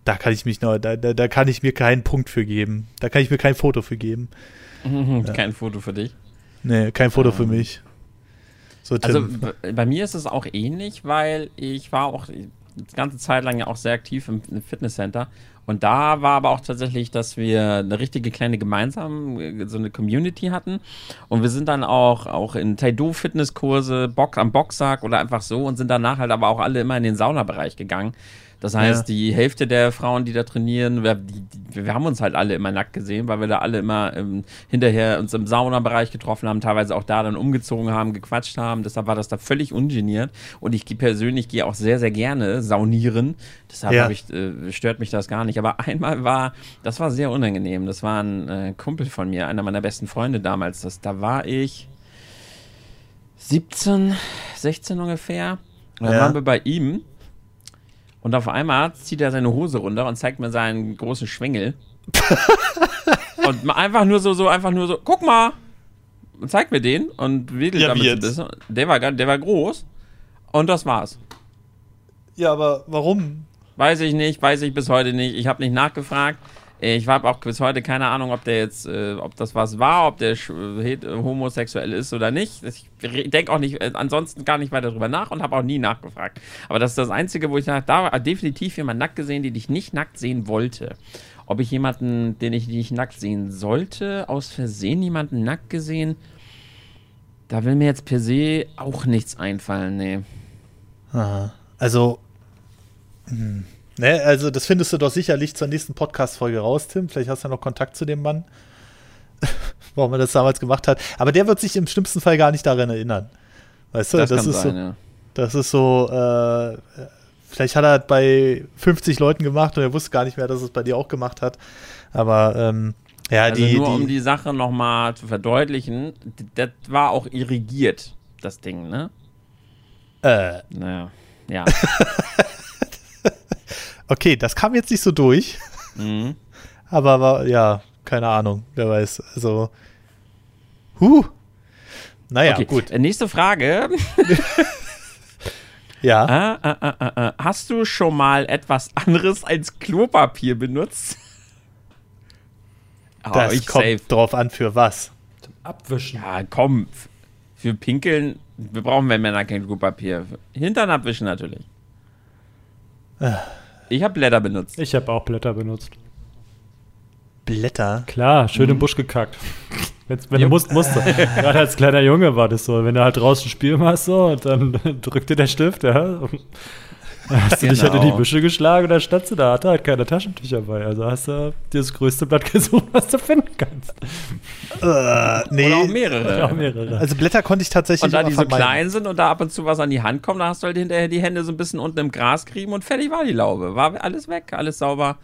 da kann ich mich noch, da, da, da, kann ich mir keinen Punkt für geben. Da kann ich mir kein Foto für geben. Mhm, ja. Kein Foto für dich? Nee, kein Foto ähm. für mich. So, also bei mir ist es auch ähnlich, weil ich war auch die ganze Zeit lang ja auch sehr aktiv im Fitnesscenter und da war aber auch tatsächlich, dass wir eine richtige kleine gemeinsame, so eine Community hatten. Und wir sind dann auch, auch in Taido-Fitnesskurse, Box am Boxsack oder einfach so und sind danach halt aber auch alle immer in den Saunabereich gegangen. Das heißt, ja. die Hälfte der Frauen, die da trainieren, wir, die, die, wir, haben uns halt alle immer nackt gesehen, weil wir da alle immer ähm, hinterher uns im Saunabereich getroffen haben, teilweise auch da dann umgezogen haben, gequatscht haben. Deshalb war das da völlig ungeniert. Und ich persönlich gehe auch sehr, sehr gerne saunieren. Deshalb ja. ich, äh, stört mich das gar nicht. Aber einmal war, das war sehr unangenehm. Das war ein äh, Kumpel von mir, einer meiner besten Freunde damals. Das, da war ich 17, 16 ungefähr. Dann ja. waren wir bei ihm und auf einmal zieht er seine Hose runter und zeigt mir seinen großen Schwengel. und einfach nur so, so, einfach nur so, guck mal! Und zeigt mir den und wedelt ja, damit ein bisschen. Der war, der war groß. Und das war's. Ja, aber warum? Weiß ich nicht, weiß ich bis heute nicht. Ich habe nicht nachgefragt. Ich habe auch bis heute keine Ahnung, ob der jetzt, äh, ob das was war, ob der homosexuell ist oder nicht. Ich denke auch nicht, äh, ansonsten gar nicht weiter darüber nach und habe auch nie nachgefragt. Aber das ist das Einzige, wo ich sage, da war definitiv jemand nackt gesehen, den ich nicht nackt sehen wollte. Ob ich jemanden, den ich nicht nackt sehen sollte, aus Versehen jemanden nackt gesehen, da will mir jetzt per se auch nichts einfallen, nee. Aha. Also, hm. Ne, also das findest du doch sicherlich zur nächsten Podcast-Folge raus, Tim. Vielleicht hast du ja noch Kontakt zu dem Mann, warum er das damals gemacht hat. Aber der wird sich im schlimmsten Fall gar nicht daran erinnern. Weißt du, das, das ist sein, so. Ja. Das ist so, äh, vielleicht hat er das bei 50 Leuten gemacht und er wusste gar nicht mehr, dass es bei dir auch gemacht hat. Aber ähm, ja, also die. Nur die, um die Sache nochmal zu verdeutlichen, das war auch irrigiert, das Ding, ne? Äh. Naja, ja. Okay, das kam jetzt nicht so durch. Mhm. aber, aber ja, keine Ahnung, wer weiß. Also, huh. Naja, okay. gut. Äh, nächste Frage. ja. Äh, äh, äh, hast du schon mal etwas anderes als Klopapier benutzt? Oh, das kommt safe. drauf an, für was. Zum Abwischen. Ja, komm. Für Pinkeln, wir brauchen bei Männern kein Klopapier. Hintern abwischen natürlich. Ich habe Blätter benutzt. Ich habe auch Blätter benutzt. Blätter? Klar, schön mhm. im Busch gekackt. Wenn, wenn du musst, musst du. Gerade als kleiner Junge war das so. Wenn du halt draußen Spiel machst so und dann drückt dir der Stift, ja. Hast du dich halt in die genau. Büsche geschlagen und dann standst du da, hatte halt keine Taschentücher bei. Also hast du dir das größte Blatt gesucht, was du finden kannst. Äh, nee. Oder auch mehrere. Oder auch mehrere. Also Blätter konnte ich tatsächlich Und da die so klein sind und da ab und zu was an die Hand kommt, da hast du halt hinterher die Hände so ein bisschen unten im Gras kriegen und fertig war die Laube. War alles weg, alles sauber.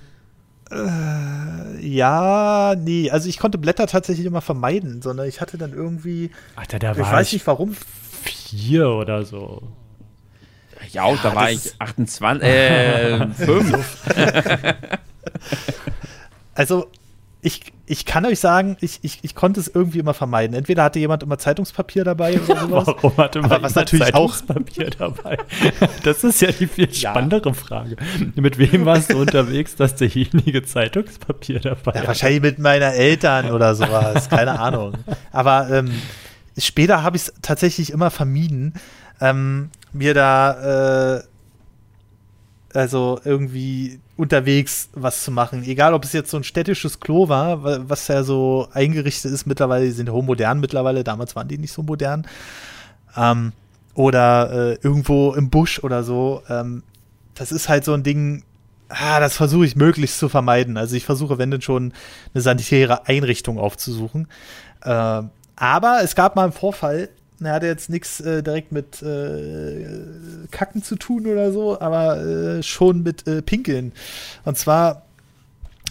Äh, ja, nee, also ich konnte Blätter tatsächlich immer vermeiden, sondern ich hatte dann irgendwie. Alter, da ich war weiß ich nicht warum. Vier oder so. Ja, auch, ja, da war ich 28, äh, 5. also, ich, ich kann euch sagen, ich, ich, ich konnte es irgendwie immer vermeiden. Entweder hatte jemand immer Zeitungspapier dabei oder sowas. Warum hatte man was natürlich Zeitungspapier auch dabei? Das ist ja die viel spannendere ja. Frage. Mit wem warst du unterwegs, dass derjenige Zeitungspapier dabei ja, Wahrscheinlich mit meiner Eltern oder sowas. Keine Ahnung. Aber ähm, später habe ich es tatsächlich immer vermieden, ähm, mir da äh, also irgendwie unterwegs was zu machen. Egal, ob es jetzt so ein städtisches Klo war, was ja so eingerichtet ist mittlerweile, die sind ja modern mittlerweile, damals waren die nicht so modern. Ähm, oder äh, irgendwo im Busch oder so. Ähm, das ist halt so ein Ding, ah, das versuche ich möglichst zu vermeiden. Also ich versuche, wenn denn schon, eine sanitäre Einrichtung aufzusuchen. Äh, aber es gab mal einen Vorfall, er hatte jetzt nichts äh, direkt mit äh, Kacken zu tun oder so, aber äh, schon mit äh, Pinkeln. Und zwar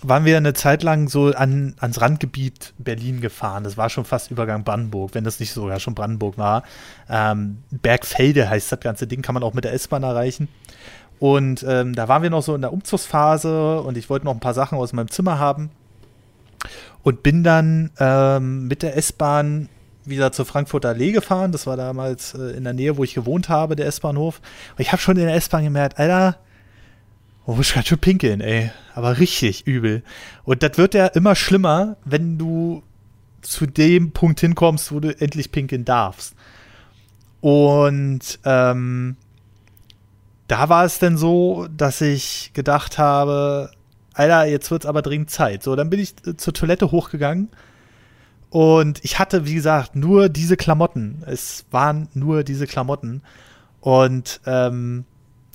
waren wir eine Zeit lang so an, ans Randgebiet Berlin gefahren. Das war schon fast Übergang Brandenburg, wenn das nicht sogar schon Brandenburg war. Ähm, Bergfelde heißt das ganze Ding, kann man auch mit der S-Bahn erreichen. Und ähm, da waren wir noch so in der Umzugsphase und ich wollte noch ein paar Sachen aus meinem Zimmer haben. Und bin dann ähm, mit der S-Bahn wieder zur Frankfurter Allee gefahren. Das war damals äh, in der Nähe, wo ich gewohnt habe, der S-Bahnhof. Ich habe schon in der S-Bahn gemerkt, Alter, oh, ich kann schon pinkeln, ey. Aber richtig übel. Und das wird ja immer schlimmer, wenn du zu dem Punkt hinkommst, wo du endlich pinkeln darfst. Und ähm, da war es dann so, dass ich gedacht habe, Alter, jetzt wird es aber dringend Zeit. So, dann bin ich äh, zur Toilette hochgegangen und ich hatte, wie gesagt, nur diese Klamotten. Es waren nur diese Klamotten. Und ähm,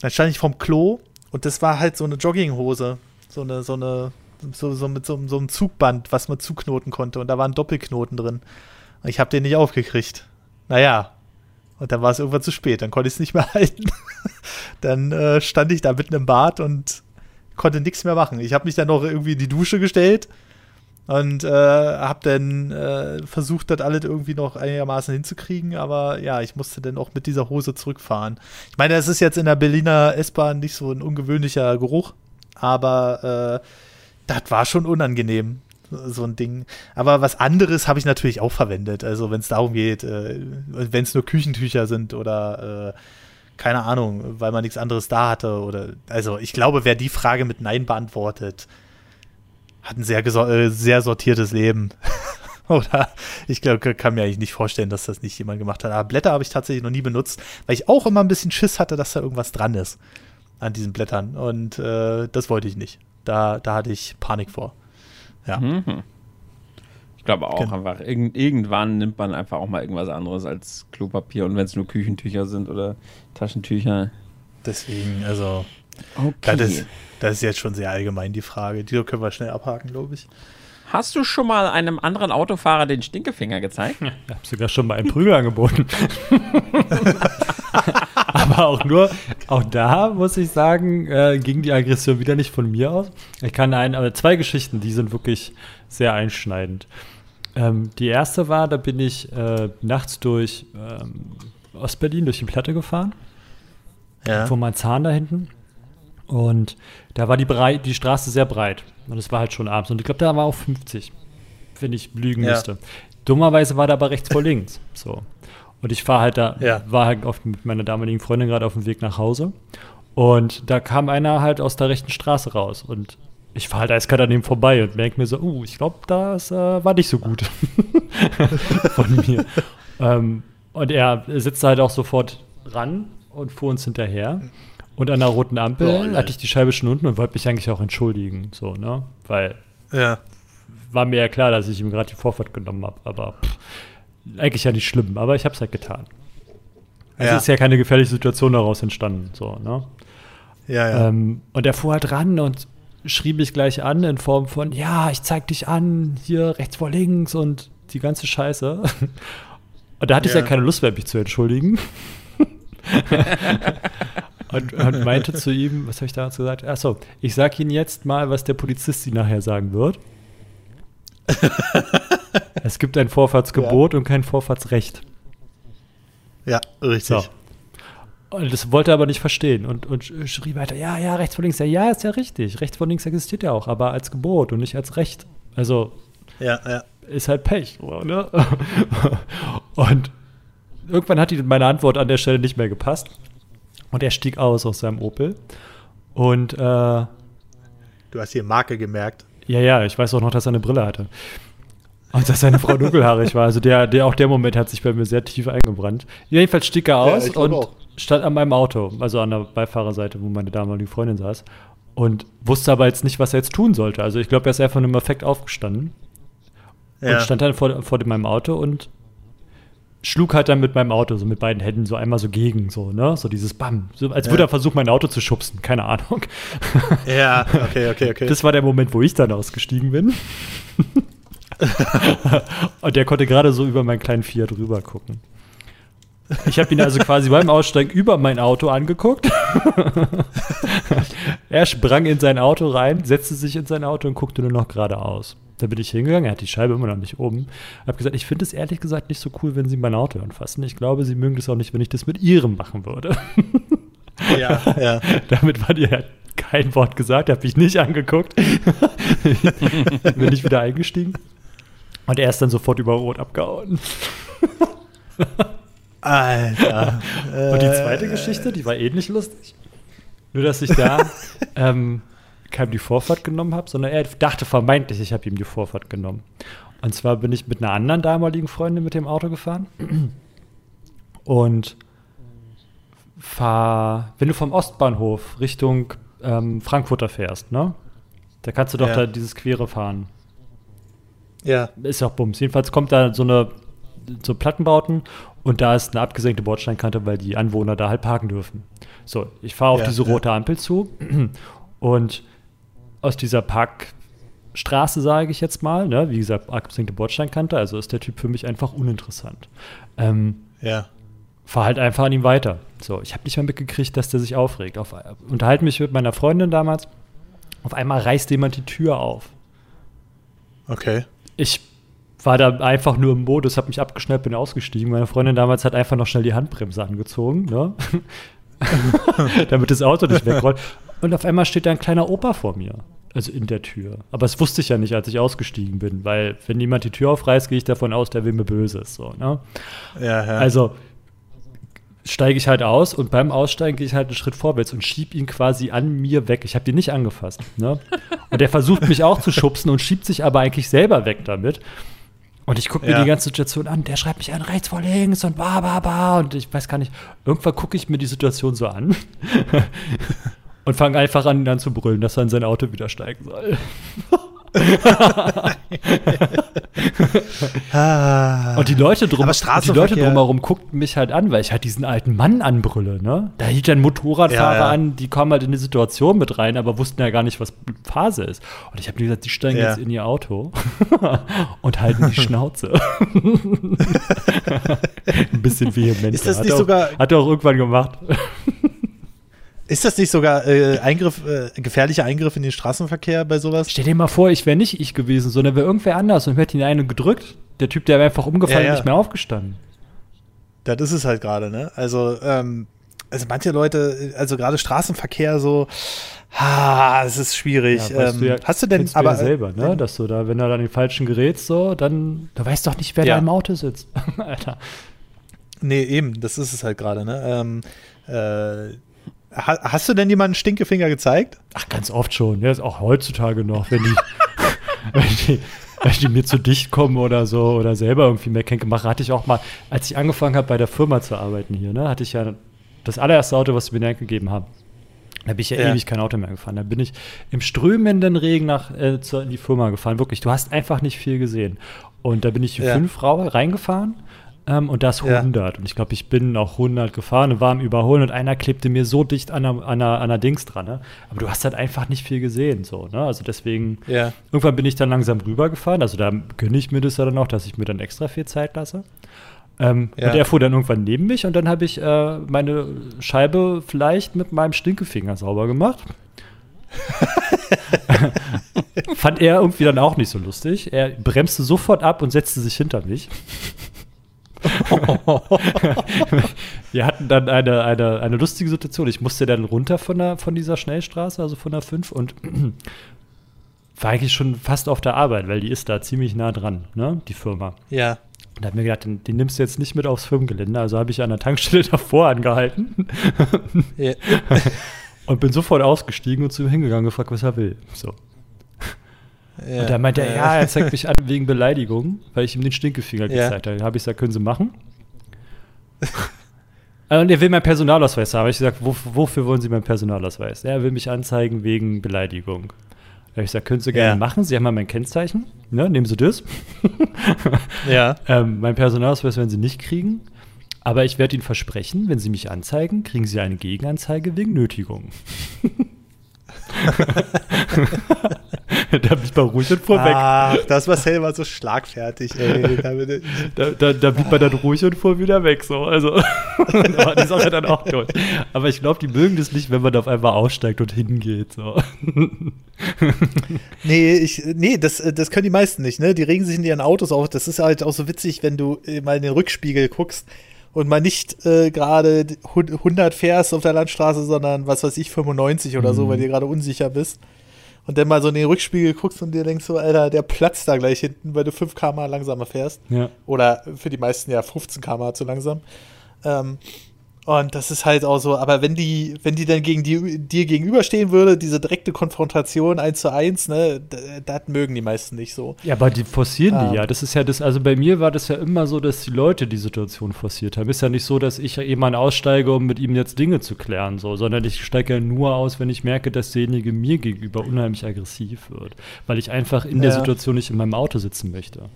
dann stand ich vorm Klo und das war halt so eine Jogginghose. So eine, so eine, so, so mit so, so einem Zugband, was man zuknoten konnte. Und da waren Doppelknoten drin. Und ich habe den nicht aufgekriegt. Naja. Und dann war es irgendwann zu spät. Dann konnte ich es nicht mehr halten. dann äh, stand ich da mitten im Bad und konnte nichts mehr machen. Ich habe mich dann noch irgendwie in die Dusche gestellt und äh, habe dann äh, versucht, das alles irgendwie noch einigermaßen hinzukriegen, aber ja, ich musste dann auch mit dieser Hose zurückfahren. Ich meine, es ist jetzt in der Berliner S-Bahn nicht so ein ungewöhnlicher Geruch, aber äh, das war schon unangenehm, so ein Ding. Aber was anderes habe ich natürlich auch verwendet. Also wenn es darum geht, äh, wenn es nur Küchentücher sind oder äh, keine Ahnung, weil man nichts anderes da hatte oder also ich glaube, wer die Frage mit Nein beantwortet, hat ein sehr, äh, sehr sortiertes Leben. Oder ich glaube, kann mir eigentlich nicht vorstellen, dass das nicht jemand gemacht hat. Aber Blätter habe ich tatsächlich noch nie benutzt, weil ich auch immer ein bisschen Schiss hatte, dass da irgendwas dran ist an diesen Blättern. Und äh, das wollte ich nicht. Da, da hatte ich Panik vor. Ja. Mhm. Ich glaube auch genau. einfach, irg irgendwann nimmt man einfach auch mal irgendwas anderes als Klopapier und wenn es nur Küchentücher sind oder Taschentücher. Deswegen, also Okay. Das ist, das ist jetzt schon sehr allgemein die Frage. Die können wir schnell abhaken, glaube ich. Hast du schon mal einem anderen Autofahrer den Stinkefinger gezeigt? Ich habe sogar schon mal einen Prügel angeboten. Aber auch nur, auch da muss ich sagen, äh, ging die Aggression wieder nicht von mir aus. Ich kann ein, aber zwei Geschichten, die sind wirklich sehr einschneidend. Ähm, die erste war, da bin ich äh, nachts durch ähm, Ostberlin durch die Platte gefahren. Ja. Vor meinem Zahn da hinten. Und da war die, breit, die Straße sehr breit. Und es war halt schon abends. Und ich glaube, da war auch 50, wenn ich lügen ja. müsste. Dummerweise war da aber rechts vor links. So. Und ich war halt da, ja. war halt oft mit meiner damaligen Freundin gerade auf dem Weg nach Hause. Und da kam einer halt aus der rechten Straße raus. Und ich fahre halt eiskalt an ihm vorbei und merke mir so, uh, ich glaube, das äh, war nicht so gut von mir. ähm, und er sitzt halt auch sofort ran und fuhr uns hinterher. Und an der roten Ampel oh, hatte ich die Scheibe schon unten und wollte mich eigentlich auch entschuldigen, so, ne? Weil ja. war mir ja klar, dass ich ihm gerade die Vorfahrt genommen habe, aber pff, eigentlich ja nicht schlimm, aber ich habe es halt getan. Es ja. ist ja keine gefährliche Situation daraus entstanden, so, ne? Ja, ja. Ähm, und er fuhr halt ran und schrieb mich gleich an in Form von, ja, ich zeig dich an, hier rechts vor links und die ganze Scheiße. Und da hatte ja. ich ja keine Lust mehr, mich zu entschuldigen. und, und, meinte zu ihm, was habe ich damals gesagt? Achso, ich sag Ihnen jetzt mal, was der Polizist Ihnen nachher sagen wird. es gibt ein Vorfahrtsgebot ja. und kein Vorfahrtsrecht. Ja, richtig. So. Und das wollte er aber nicht verstehen und, und schrie weiter, ja, ja, rechts vor links, ja, ja, ist ja richtig. Rechts vor links existiert ja auch, aber als Gebot und nicht als Recht. Also ja, ja. ist halt Pech. Ne? Und irgendwann hat die meine Antwort an der Stelle nicht mehr gepasst. Und er stieg aus aus seinem Opel. Und äh, Du hast hier Marke gemerkt. Ja, ja, ich weiß auch noch, dass er eine Brille hatte. Und dass seine Frau dunkelhaarig war. Also der, der, auch der Moment hat sich bei mir sehr tief eingebrannt. Jedenfalls stieg er aus ja, und auch stand an meinem Auto, also an der Beifahrerseite, wo meine damalige Freundin saß. Und wusste aber jetzt nicht, was er jetzt tun sollte. Also ich glaube, er ist einfach nur im Effekt aufgestanden. Ja. Und stand dann vor, vor meinem Auto und schlug halt dann mit meinem Auto, so mit beiden Händen, so einmal so gegen, so, ne? So dieses Bam. So, als ja. würde er versuchen, mein Auto zu schubsen. Keine Ahnung. Ja, okay, okay, okay. Das war der Moment, wo ich dann ausgestiegen bin. und der konnte gerade so über meinen kleinen Fiat rüber gucken. Ich habe ihn also quasi beim Aussteigen über mein Auto angeguckt. er sprang in sein Auto rein, setzte sich in sein Auto und guckte nur noch geradeaus. Da bin ich hingegangen, er hat die Scheibe immer noch nicht oben. Habe gesagt, ich finde es ehrlich gesagt nicht so cool, wenn Sie mein Auto anfassen. Ich glaube, Sie mögen das auch nicht, wenn ich das mit Ihrem machen würde. Ja, ja. Damit war dir kein Wort gesagt, habe ich nicht angeguckt. bin ich wieder eingestiegen. Und er ist dann sofort über Rot abgehauen. Alter. Und die zweite Geschichte, die war ähnlich lustig. Nur, dass ich da ähm, keinem die Vorfahrt genommen habe, sondern er dachte vermeintlich, ich habe ihm die Vorfahrt genommen. Und zwar bin ich mit einer anderen damaligen Freundin mit dem Auto gefahren. Und fahr, wenn du vom Ostbahnhof Richtung ähm, Frankfurter fährst, ne? Da kannst du doch ja. da dieses Quere fahren. Ja. Ist ja auch Bums. Jedenfalls kommt da so eine so Plattenbauten und da ist eine abgesenkte Bordsteinkante, weil die Anwohner da halt parken dürfen. So, ich fahre auf ja, diese rote. Ampel zu und aus dieser Parkstraße, sage ich jetzt mal, ne, wie gesagt, abgesenkte Bordsteinkante, also ist der Typ für mich einfach uninteressant. Ähm, ja. Fahr halt einfach an ihm weiter. So, ich habe nicht mehr mitgekriegt, dass der sich aufregt. Auf, unterhalte mich mit meiner Freundin damals. Auf einmal reißt jemand die Tür auf. Okay. Ich war da einfach nur im Modus, habe mich abgeschnallt, bin ausgestiegen. Meine Freundin damals hat einfach noch schnell die Handbremse angezogen, ne? damit das Auto nicht wegrollt. Und auf einmal steht da ein kleiner Opa vor mir. Also in der Tür. Aber das wusste ich ja nicht, als ich ausgestiegen bin, weil wenn jemand die Tür aufreißt, gehe ich davon aus, der will mir Böses. So, ne? ja, ja. Also steige ich halt aus und beim Aussteigen gehe ich halt einen Schritt vorwärts und schieb ihn quasi an mir weg. Ich habe den nicht angefasst. Ne? Und der versucht mich auch zu schubsen und schiebt sich aber eigentlich selber weg damit. Und ich gucke mir ja. die ganze Situation an. Der schreibt mich an, rechts vor links und ba, ba, ba. Und ich weiß gar nicht, irgendwann gucke ich mir die Situation so an und fange einfach an, ihn dann zu brüllen, dass er in sein Auto wieder steigen soll. und die Leute, drum, die Leute drumherum guckten mich halt an, weil ich halt diesen alten Mann anbrülle. Ne? Da hielt ein Motorradfahrer ja, ja. an, die kommen halt in die Situation mit rein, aber wussten ja gar nicht, was Phase ist. Und ich habe mir gesagt, die steigen ja. jetzt in ihr Auto und halten die Schnauze. Ein bisschen vehement. Ist das nicht hat sogar. Auch, hat er auch irgendwann gemacht. Ist das nicht sogar äh, Eingriff, äh, gefährlicher Eingriff in den Straßenverkehr bei sowas? Stell dir mal vor, ich wäre nicht ich gewesen, sondern wäre irgendwer anders und hätte ihn einen gedrückt. Der Typ, der wäre einfach umgefallen ja, ja. und nicht mehr aufgestanden. Das ist es halt gerade, ne? Also, ähm, also manche Leute, also gerade Straßenverkehr so, ha, es ist schwierig. Ja, ähm, du ja, hast du denn aber ja selber, ne, dass du da, wenn du dann den falschen gerätst, so, dann, du weißt doch nicht, wer da im Auto sitzt, Alter. Nee, eben, das ist es halt gerade, ne? Ähm, äh, Hast du denn jemanden Stinkefinger gezeigt? Ach, ganz oft schon. Ja, ist auch heutzutage noch, wenn die, wenn die, wenn die mir zu dicht kommen oder so oder selber irgendwie mehr Kenke machen. Hatte ich auch mal, als ich angefangen habe, bei der Firma zu arbeiten hier, ne, hatte ich ja das allererste Auto, was sie mir gegeben haben. Da bin ich ja, ja, ewig kein Auto mehr gefahren. Da bin ich im strömenden Regen nach äh, zur, in die Firma gefahren. Wirklich, du hast einfach nicht viel gesehen. Und da bin ich die ja. fünf Frau reingefahren ähm, und das 100. Ja. Und ich glaube, ich bin auch 100 gefahren und war am Überholen und einer klebte mir so dicht an einer, an einer, an einer Dings dran. Ne? Aber du hast halt einfach nicht viel gesehen. So, ne? Also deswegen, ja. irgendwann bin ich dann langsam rübergefahren. Also da gönne ich mir das ja dann auch, dass ich mir dann extra viel Zeit lasse. Ähm, ja. Und er fuhr dann irgendwann neben mich und dann habe ich äh, meine Scheibe vielleicht mit meinem Stinkefinger sauber gemacht. Fand er irgendwie dann auch nicht so lustig. Er bremste sofort ab und setzte sich hinter mich. wir hatten dann eine, eine, eine lustige Situation. Ich musste dann runter von, der, von dieser Schnellstraße, also von der 5 und war eigentlich schon fast auf der Arbeit, weil die ist da ziemlich nah dran, ne, die Firma. Ja. Und da hat mir gedacht, den, den, nimmst du jetzt nicht mit aufs Firmengelände. Also habe ich an der Tankstelle davor angehalten. Ja. und bin sofort ausgestiegen und zu ihm hingegangen und gefragt, was er will. So. Ja, und da meinte er, ja, er zeigt mich an wegen Beleidigung, weil ich ihm den Stinkefinger ja. gezeigt habe. Dann habe ich gesagt, können Sie machen? und er will meinen Personalausweis haben. Ich gesagt, wo, wofür wollen Sie meinen Personalausweis? Er will mich anzeigen wegen Beleidigung. Da habe ich gesagt, können Sie gerne ja. machen. Sie haben ja mein Kennzeichen. Ne, nehmen Sie das. ja. Ähm, mein Personalausweis werden Sie nicht kriegen. Aber ich werde Ihnen versprechen, wenn Sie mich anzeigen, kriegen Sie eine Gegenanzeige wegen Nötigung. da blieb man ruhig und fuhr weg. Ach, das war selber so schlagfertig, ey. da, da, da blieb man dann ruhig und fuhr wieder weg, so. Also, da war die Sache dann auch durch. Aber ich glaube, die mögen das nicht, wenn man auf einmal aussteigt und hingeht, so. nee, ich, nee das, das können die meisten nicht, ne? Die regen sich in ihren Autos auf. Das ist halt auch so witzig, wenn du mal in den Rückspiegel guckst und mal nicht äh, gerade 100 fährst auf der Landstraße, sondern was weiß ich, 95 oder mhm. so, weil du gerade unsicher bist. Und dann mal so in den Rückspiegel guckst und dir denkst so, Alter, der platzt da gleich hinten, weil du 5 km langsamer fährst. Ja. Oder für die meisten ja 15 km zu langsam. Ähm, und das ist halt auch so, aber wenn die, wenn die dann gegen die, dir gegenüberstehen würde, diese direkte Konfrontation eins zu eins, ne, das mögen die meisten nicht so. Ja, aber die forcieren ähm. die ja. Das ist ja das, also bei mir war das ja immer so, dass die Leute die Situation forciert haben. Ist ja nicht so, dass ich jemand aussteige, um mit ihm jetzt Dinge zu klären, so, sondern ich steige ja nur aus, wenn ich merke, dass derjenige mir gegenüber unheimlich aggressiv wird. Weil ich einfach in ja. der Situation nicht in meinem Auto sitzen möchte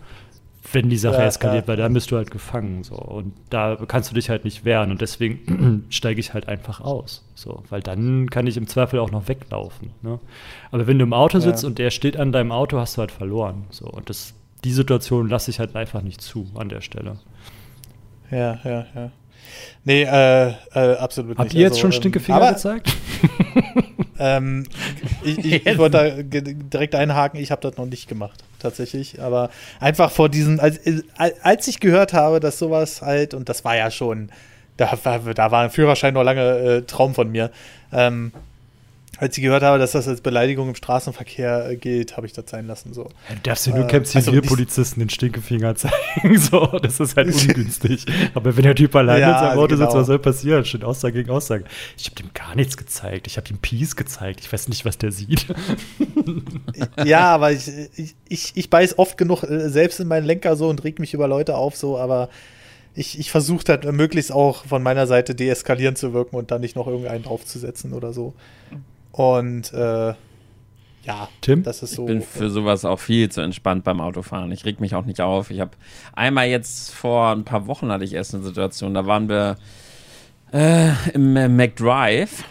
wenn die Sache ja, eskaliert, ja. weil dann bist du halt gefangen. So. Und da kannst du dich halt nicht wehren. Und deswegen steige ich halt einfach aus. So. Weil dann kann ich im Zweifel auch noch weglaufen. Ne? Aber wenn du im Auto sitzt ja. und der steht an deinem Auto, hast du halt verloren. So. Und das, die Situation lasse ich halt einfach nicht zu an der Stelle. Ja, ja, ja. Nee, äh, äh, absolut Habt nicht. Habt ihr jetzt also, schon ähm, Stinkefinger gezeigt? ähm, ich, ich, ich wollte da direkt einhaken, ich habe das noch nicht gemacht, tatsächlich. Aber einfach vor diesen, als, als ich gehört habe, dass sowas halt, und das war ja schon, da war, da war ein Führerschein noch lange äh, Traum von mir, ähm, als ich gehört habe, dass das als Beleidigung im Straßenverkehr äh, gilt, habe ich das sein lassen. So. Ja, du darfst ja nur keinem also Zivilpolizisten den Stinkefinger zeigen. So, das ist halt ungünstig. Aber wenn der Typ alleine ja, in seinem Auto genau. sitzt, was soll passieren? Steht Aussage gegen Aussage. Ich habe ihm gar nichts gezeigt. Ich habe ihm Peace gezeigt. Ich weiß nicht, was der sieht. ja, aber ich, ich, ich, ich beiß oft genug äh, selbst in meinen Lenker so und reg mich über Leute auf, so, aber ich, ich versuche halt möglichst auch von meiner Seite deeskalierend zu wirken und dann nicht noch irgendeinen draufzusetzen oder so. Und äh, ja, Tim? das ist so. Ich bin für sowas auch viel zu entspannt beim Autofahren. Ich reg mich auch nicht auf. Ich habe einmal jetzt vor ein paar Wochen hatte ich erst eine Situation, da waren wir äh, im äh, McDrive.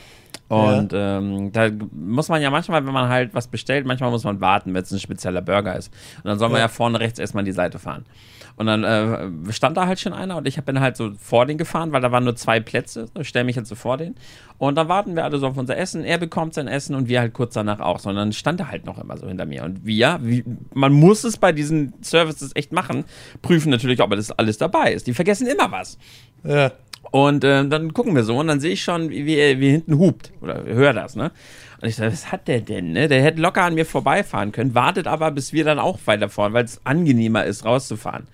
Und ja. ähm, da muss man ja manchmal, wenn man halt was bestellt, manchmal muss man warten, wenn es ein spezieller Burger ist. Und dann soll man ja, ja vorne rechts erstmal an die Seite fahren. Und dann äh, stand da halt schon einer und ich bin halt so vor den gefahren, weil da waren nur zwei Plätze. Ich stelle mich jetzt so vor den. Und dann warten wir alle so auf unser Essen. Er bekommt sein Essen und wir halt kurz danach auch. Sondern stand er halt noch immer so hinter mir. Und wir, wie, man muss es bei diesen Services echt machen, prüfen natürlich, ob das alles dabei ist. Die vergessen immer was. Ja. Und äh, dann gucken wir so und dann sehe ich schon, wie, wie, wie hinten hupt. Oder höre das, ne? Und ich sage, was hat der denn? Ne? Der hätte locker an mir vorbeifahren können, wartet aber, bis wir dann auch weiterfahren, weil es angenehmer ist, rauszufahren.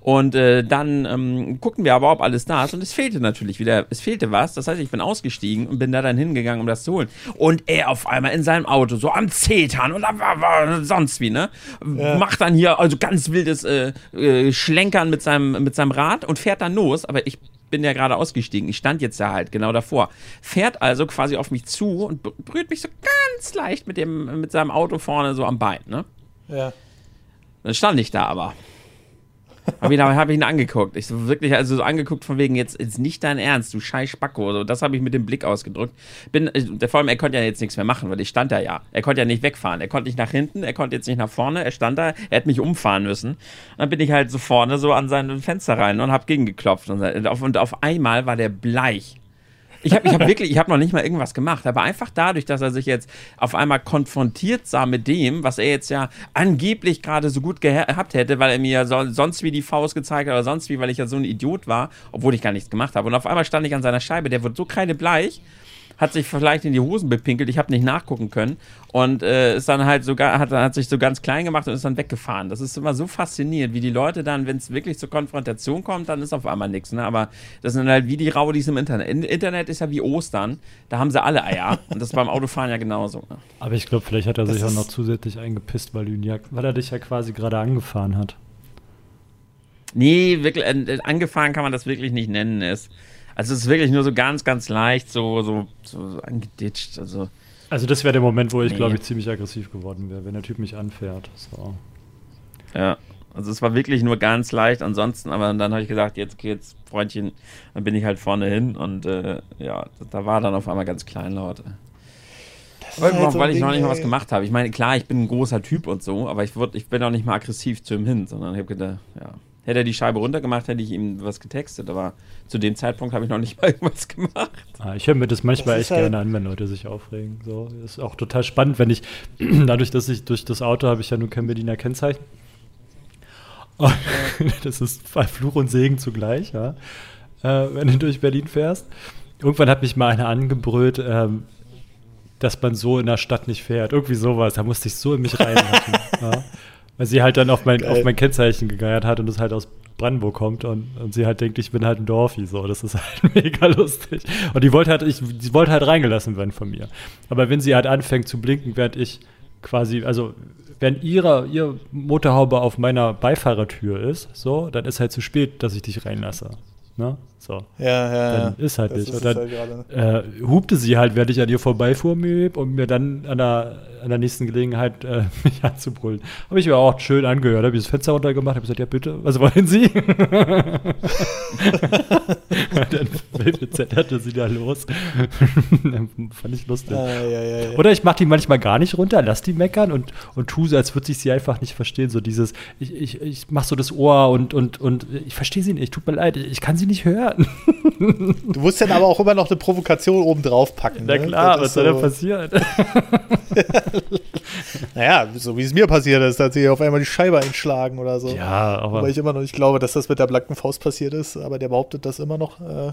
Und äh, dann ähm, gucken wir aber, ob alles da ist. Und es fehlte natürlich wieder, es fehlte was. Das heißt, ich bin ausgestiegen und bin da dann hingegangen, um das zu holen. Und er auf einmal in seinem Auto, so am Zetern und sonst wie, ne? Ja. Macht dann hier also ganz wildes äh, äh, Schlenkern mit seinem, mit seinem Rad und fährt dann los. Aber ich bin ja gerade ausgestiegen. Ich stand jetzt ja halt genau davor. Fährt also quasi auf mich zu und berührt mich so ganz leicht mit, dem, mit seinem Auto vorne so am Bein, ne? Ja. Dann stand ich da aber. Habe ich, hab ich ihn angeguckt. Ich so wirklich, also so angeguckt von wegen, jetzt ist nicht dein Ernst, du scheiß Spacko. So, das habe ich mit dem Blick ausgedrückt. Bin, äh, vor allem, er konnte ja jetzt nichts mehr machen, weil ich stand da ja. Er konnte ja nicht wegfahren. Er konnte nicht nach hinten, er konnte jetzt nicht nach vorne. Er stand da, er hätte mich umfahren müssen. Und dann bin ich halt so vorne so an sein Fenster rein und habe gegengeklopft. Und auf, und auf einmal war der bleich. Ich habe ich hab wirklich, ich habe noch nicht mal irgendwas gemacht, aber einfach dadurch, dass er sich jetzt auf einmal konfrontiert sah mit dem, was er jetzt ja angeblich gerade so gut gehabt hätte, weil er mir so, sonst wie die Faust gezeigt hat oder sonst wie, weil ich ja so ein Idiot war, obwohl ich gar nichts gemacht habe. Und auf einmal stand ich an seiner Scheibe, der wird so kreidebleich hat sich vielleicht in die Hosen bepinkelt, ich habe nicht nachgucken können und äh, ist dann halt sogar, hat, hat sich so ganz klein gemacht und ist dann weggefahren. Das ist immer so faszinierend, wie die Leute dann, wenn es wirklich zur Konfrontation kommt, dann ist auf einmal nichts. Ne? Aber das sind halt wie die Raudis im Internet. In, Internet ist ja wie Ostern, da haben sie alle Eier und das ist beim Autofahren ja genauso. Ne? Aber ich glaube, vielleicht hat er das sich auch noch zusätzlich eingepisst, weil, ja, weil er dich ja quasi gerade angefahren hat. Nee, wirklich, äh, angefahren kann man das wirklich nicht nennen. Es, also es ist wirklich nur so ganz, ganz leicht so, so, so angeditscht. Also, also das wäre der Moment, wo ich, nee. glaube ich, ziemlich aggressiv geworden wäre, wenn der Typ mich anfährt. So. Ja, also es war wirklich nur ganz leicht ansonsten, aber dann habe ich gesagt, jetzt geht's, Freundchen, dann bin ich halt vorne hin und äh, ja, da war dann auf einmal ganz kleinlaut. Weil, halt so weil ich noch nicht mal was gemacht habe. Ich meine, klar, ich bin ein großer Typ und so, aber ich, würd, ich bin auch nicht mal aggressiv zu ihm hin, sondern ich habe gedacht, ja, Hätte er die Scheibe runtergemacht, hätte ich ihm was getextet, aber zu dem Zeitpunkt habe ich noch nicht mal irgendwas gemacht. Ah, ich höre mir das manchmal das echt halt gerne an, wenn Leute sich aufregen. So, ist auch total spannend, wenn ich, dadurch, dass ich durch das Auto habe ich ja nur kein Berliner Kennzeichen. Und das ist Fluch und Segen zugleich, ja. Äh, wenn du durch Berlin fährst. Irgendwann hat mich mal einer angebrüllt, ähm, dass man so in der Stadt nicht fährt. Irgendwie sowas. Da musste ich so in mich reinmachen. ja. Weil sie halt dann auf mein, auf mein Kennzeichen gegeiert hat und es halt aus Brandenburg kommt und, und sie halt denkt, ich bin halt ein Dorfi, so. Das ist halt mega lustig. Und die wollte halt, ich, die wollte halt reingelassen werden von mir. Aber wenn sie halt anfängt zu blinken, während ich quasi, also wenn ihre, ihr Motorhaube auf meiner Beifahrertür ist, so, dann ist halt zu spät, dass ich dich reinlasse. Ne? So. Ja, ja, dann ja. ist halt nicht. Und dann halt äh, hupte sie halt, während ich an ihr vorbeifuhr, um mir dann an der, an der nächsten Gelegenheit äh, mich anzubrüllen. Habe ich mir auch schön angehört, habe ich das Fenster runtergemacht, habe gesagt, ja bitte, was wollen Sie? dann zetterte sie da los. Fand ich lustig. Ah, ja, ja, Oder ich mache die manchmal gar nicht runter, lass die meckern und, und tue so, als würde ich sie einfach nicht verstehen. So dieses, ich, ich, ich mache so das Ohr und, und, und ich verstehe sie nicht, tut mir leid, ich kann sie nicht hören. Du musst dann aber auch immer noch eine Provokation oben drauf packen. Na ne? klar, was soll so. denn passieren? naja, so wie es mir passiert ist, dass sie auf einmal die Scheibe einschlagen oder so. Ja, aber. Weil ich immer noch nicht glaube, dass das mit der blanken Faust passiert ist, aber der behauptet das immer noch. Äh,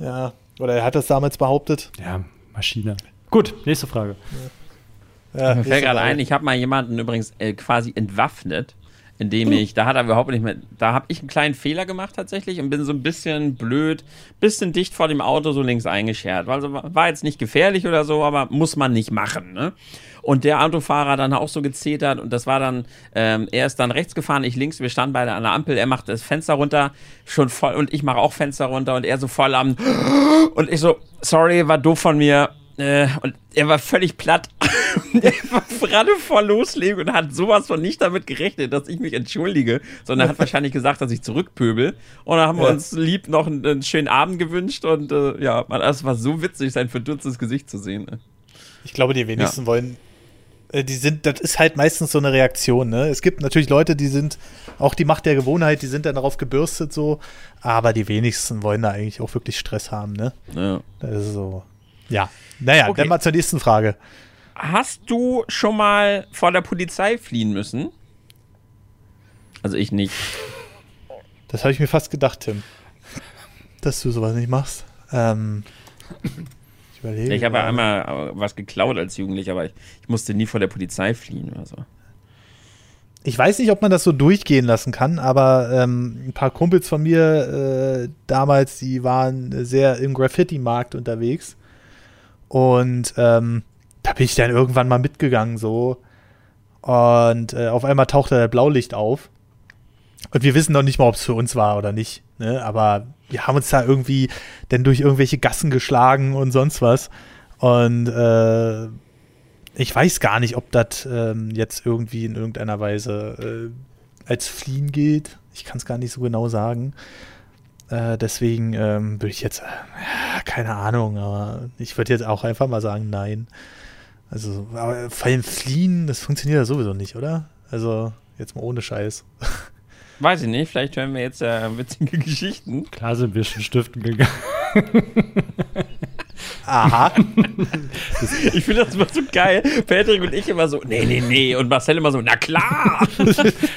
ja, oder er hat das damals behauptet. Ja, Maschine. Gut, nächste Frage. Ja. Ja, Mir fällt gerade ein, ich habe mal jemanden übrigens äh, quasi entwaffnet indem ich, da hat er überhaupt nicht mehr, da habe ich einen kleinen Fehler gemacht tatsächlich und bin so ein bisschen blöd, bisschen dicht vor dem Auto so links eingeschert. Also war jetzt nicht gefährlich oder so, aber muss man nicht machen, ne? Und der Autofahrer dann auch so gezetert und das war dann, ähm, er ist dann rechts gefahren, ich links, wir standen beide an der Ampel, er macht das Fenster runter, schon voll, und ich mache auch Fenster runter und er so voll am, und ich so, sorry, war doof von mir, äh, und er war völlig platt. er war gerade vor Loslegen und hat sowas von nicht damit gerechnet, dass ich mich entschuldige, sondern hat wahrscheinlich gesagt, dass ich zurückpöbel. Und dann haben ja. wir uns lieb noch einen, einen, schönen Abend gewünscht und äh, ja, man, es war so witzig, sein verdutztes Gesicht zu sehen. Ne? Ich glaube, die wenigsten ja. wollen äh, die sind, das ist halt meistens so eine Reaktion, ne? Es gibt natürlich Leute, die sind, auch die Macht der Gewohnheit, die sind dann darauf gebürstet so, aber die wenigsten wollen da eigentlich auch wirklich Stress haben, ne? Ja. Das ist so. Ja. Naja, okay. dann mal zur nächsten Frage. Hast du schon mal vor der Polizei fliehen müssen? Also ich nicht. Das habe ich mir fast gedacht, Tim. Dass du sowas nicht machst. Ähm, ich überlege. Ich habe ja einmal was geklaut als Jugendlicher, aber ich, ich, musste nie vor der Polizei fliehen oder so. Ich weiß nicht, ob man das so durchgehen lassen kann, aber ähm, ein paar Kumpels von mir äh, damals, die waren sehr im Graffiti-Markt unterwegs und ähm, da bin ich dann irgendwann mal mitgegangen so. Und äh, auf einmal tauchte der Blaulicht auf. Und wir wissen noch nicht mal, ob es für uns war oder nicht. Ne? Aber wir haben uns da irgendwie dann durch irgendwelche Gassen geschlagen und sonst was. Und äh, ich weiß gar nicht, ob das ähm, jetzt irgendwie in irgendeiner Weise äh, als Fliehen gilt. Ich kann es gar nicht so genau sagen. Äh, deswegen ähm, würde ich jetzt, äh, keine Ahnung, aber ich würde jetzt auch einfach mal sagen, nein. Also, aber vor allem fliehen, das funktioniert ja sowieso nicht, oder? Also, jetzt mal ohne Scheiß. Weiß ich nicht, vielleicht hören wir jetzt äh, witzige Geschichten. Klar sind wir schon stiften gegangen. Aha. ich finde das immer so geil. Patrick und ich immer so, nee, nee, nee. Und Marcel immer so, na klar.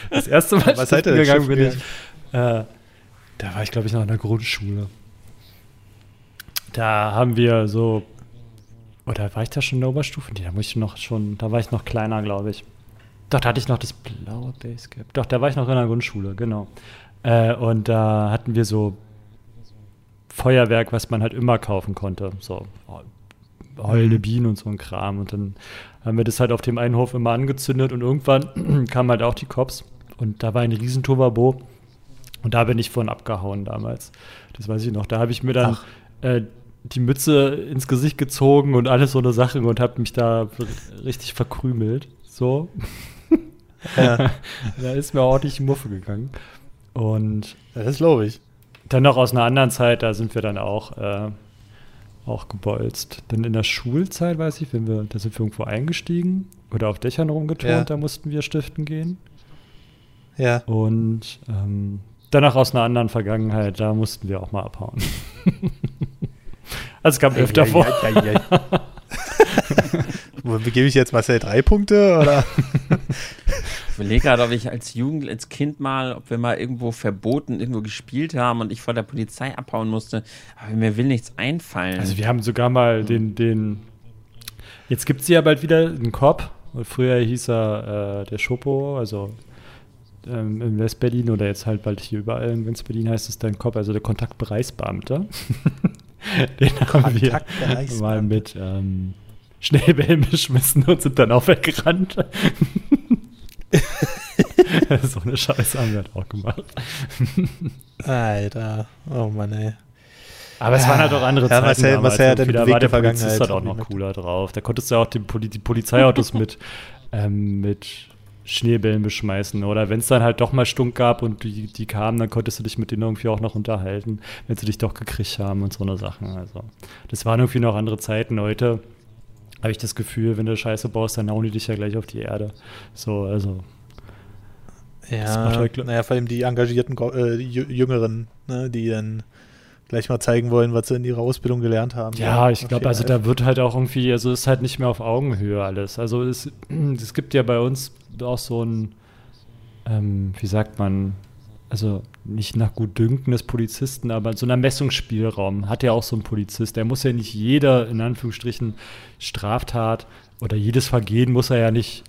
Das erste Mal Was stiften gegangen bin ich. Äh, da war ich, glaube ich, noch in der Grundschule. Da haben wir so, oder war ich da schon in der Oberstufe? Nee, da muss ich noch schon, da war ich noch kleiner, glaube ich. Doch, da hatte ich noch das blaue Basecap. Doch, da war ich noch in der Grundschule, genau. Äh, und da hatten wir so Feuerwerk, was man halt immer kaufen konnte. So heulende. Bienen und so ein Kram. Und dann haben wir das halt auf dem einen Hof immer angezündet und irgendwann kamen halt auch die Cops. Und da war ein riesen Turbabo. Und da bin ich von abgehauen damals. Das weiß ich noch. Da habe ich mir dann äh, die Mütze ins Gesicht gezogen und alles so eine Sache und habe mich da richtig verkrümelt. So. Ja. da ist mir ordentlich die Muffe gegangen. Und das glaube ich. Dann noch aus einer anderen Zeit, da sind wir dann auch, äh, auch gebolzt. Dann in der Schulzeit, weiß ich, wenn wir, da sind wir irgendwo eingestiegen oder auf Dächern rumgeturnt, ja. da mussten wir stiften gehen. Ja. Und ähm, danach aus einer anderen Vergangenheit, da mussten wir auch mal abhauen. also es kam öfter vor. Gebe ich jetzt Marcel drei Punkte oder? Ich überlege gerade, ob ich als Jugend, als Kind mal, ob wir mal irgendwo verboten irgendwo gespielt haben und ich vor der Polizei abhauen musste. Aber mir will nichts einfallen. Also wir haben sogar mal den, den jetzt gibt es ja bald wieder einen Korb. Früher hieß er äh, der Schopo, also ähm, in West-Berlin oder jetzt halt bald hier überall in West-Berlin heißt es dann Korb, also der Kontaktbereichsbeamte. den haben wir mal mit ähm, Schnellbällen beschmissen und sind dann auch weggerannt. so eine Scheiße haben wir halt auch gemacht. Alter, oh Mann, ey. Aber es waren halt auch andere ja, Zeiten. Was er, was da war der Polizist halt auch noch cooler drauf. Da konntest du ja auch die Polizeiautos mit, ähm, mit Schneebällen beschmeißen. Oder wenn es dann halt doch mal Stunk gab und die, die kamen, dann konntest du dich mit denen irgendwie auch noch unterhalten, wenn sie dich doch gekriegt haben und so eine Sachen. Also, das waren irgendwie noch andere Zeiten. Heute habe ich das Gefühl, wenn du Scheiße baust, dann hauen die dich ja gleich auf die Erde. So, also. Ja, halt naja, vor allem die engagierten äh, Jüngeren, ne, die dann gleich mal zeigen wollen, was sie in ihrer Ausbildung gelernt haben. Ja, ich glaube, also da wird halt auch irgendwie, also ist halt nicht mehr auf Augenhöhe alles. Also es, es gibt ja bei uns auch so ein, ähm, wie sagt man, also nicht nach Gutdünken des Polizisten, aber so ein Ermessungsspielraum hat ja auch so ein Polizist. Der muss ja nicht jeder, in Anführungsstrichen, Straftat oder jedes Vergehen muss er ja nicht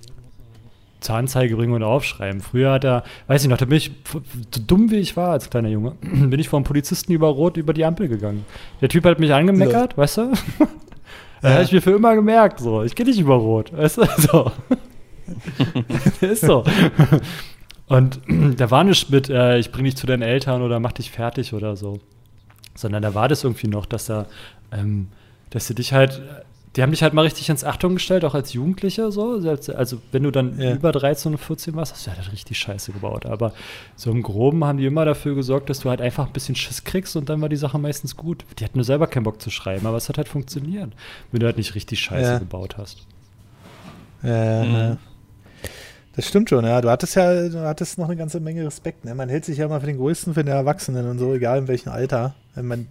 zur Anzeige bringen und aufschreiben. Früher hat er, weiß ich noch, da bin ich, so dumm wie ich war als kleiner Junge, bin ich vom Polizisten über Rot über die Ampel gegangen. Der Typ hat mich angemeckert, ja. weißt du? Da ja. habe ich mir für immer gemerkt, so, ich gehe nicht über Rot, weißt du? So. ist so. Und da war nicht mit, äh, ich bring dich zu deinen Eltern oder mach dich fertig oder so. Sondern da war das irgendwie noch, dass da, ähm, dass sie dich halt, die haben dich halt mal richtig ins Achtung gestellt, auch als Jugendlicher so. Also wenn du dann ja. über 13 und 14 warst, hast du halt richtig Scheiße gebaut. Aber so im Groben haben die immer dafür gesorgt, dass du halt einfach ein bisschen Schiss kriegst und dann war die Sache meistens gut. Die hatten nur selber keinen Bock zu schreiben, aber es hat halt funktioniert, wenn du halt nicht richtig Scheiße ja. gebaut hast. Ja, mhm. Das stimmt schon, ja. Du hattest ja, du hattest noch eine ganze Menge Respekt. Ne? Man hält sich ja immer für den Größten, für den Erwachsenen und so, egal in welchem Alter. Man,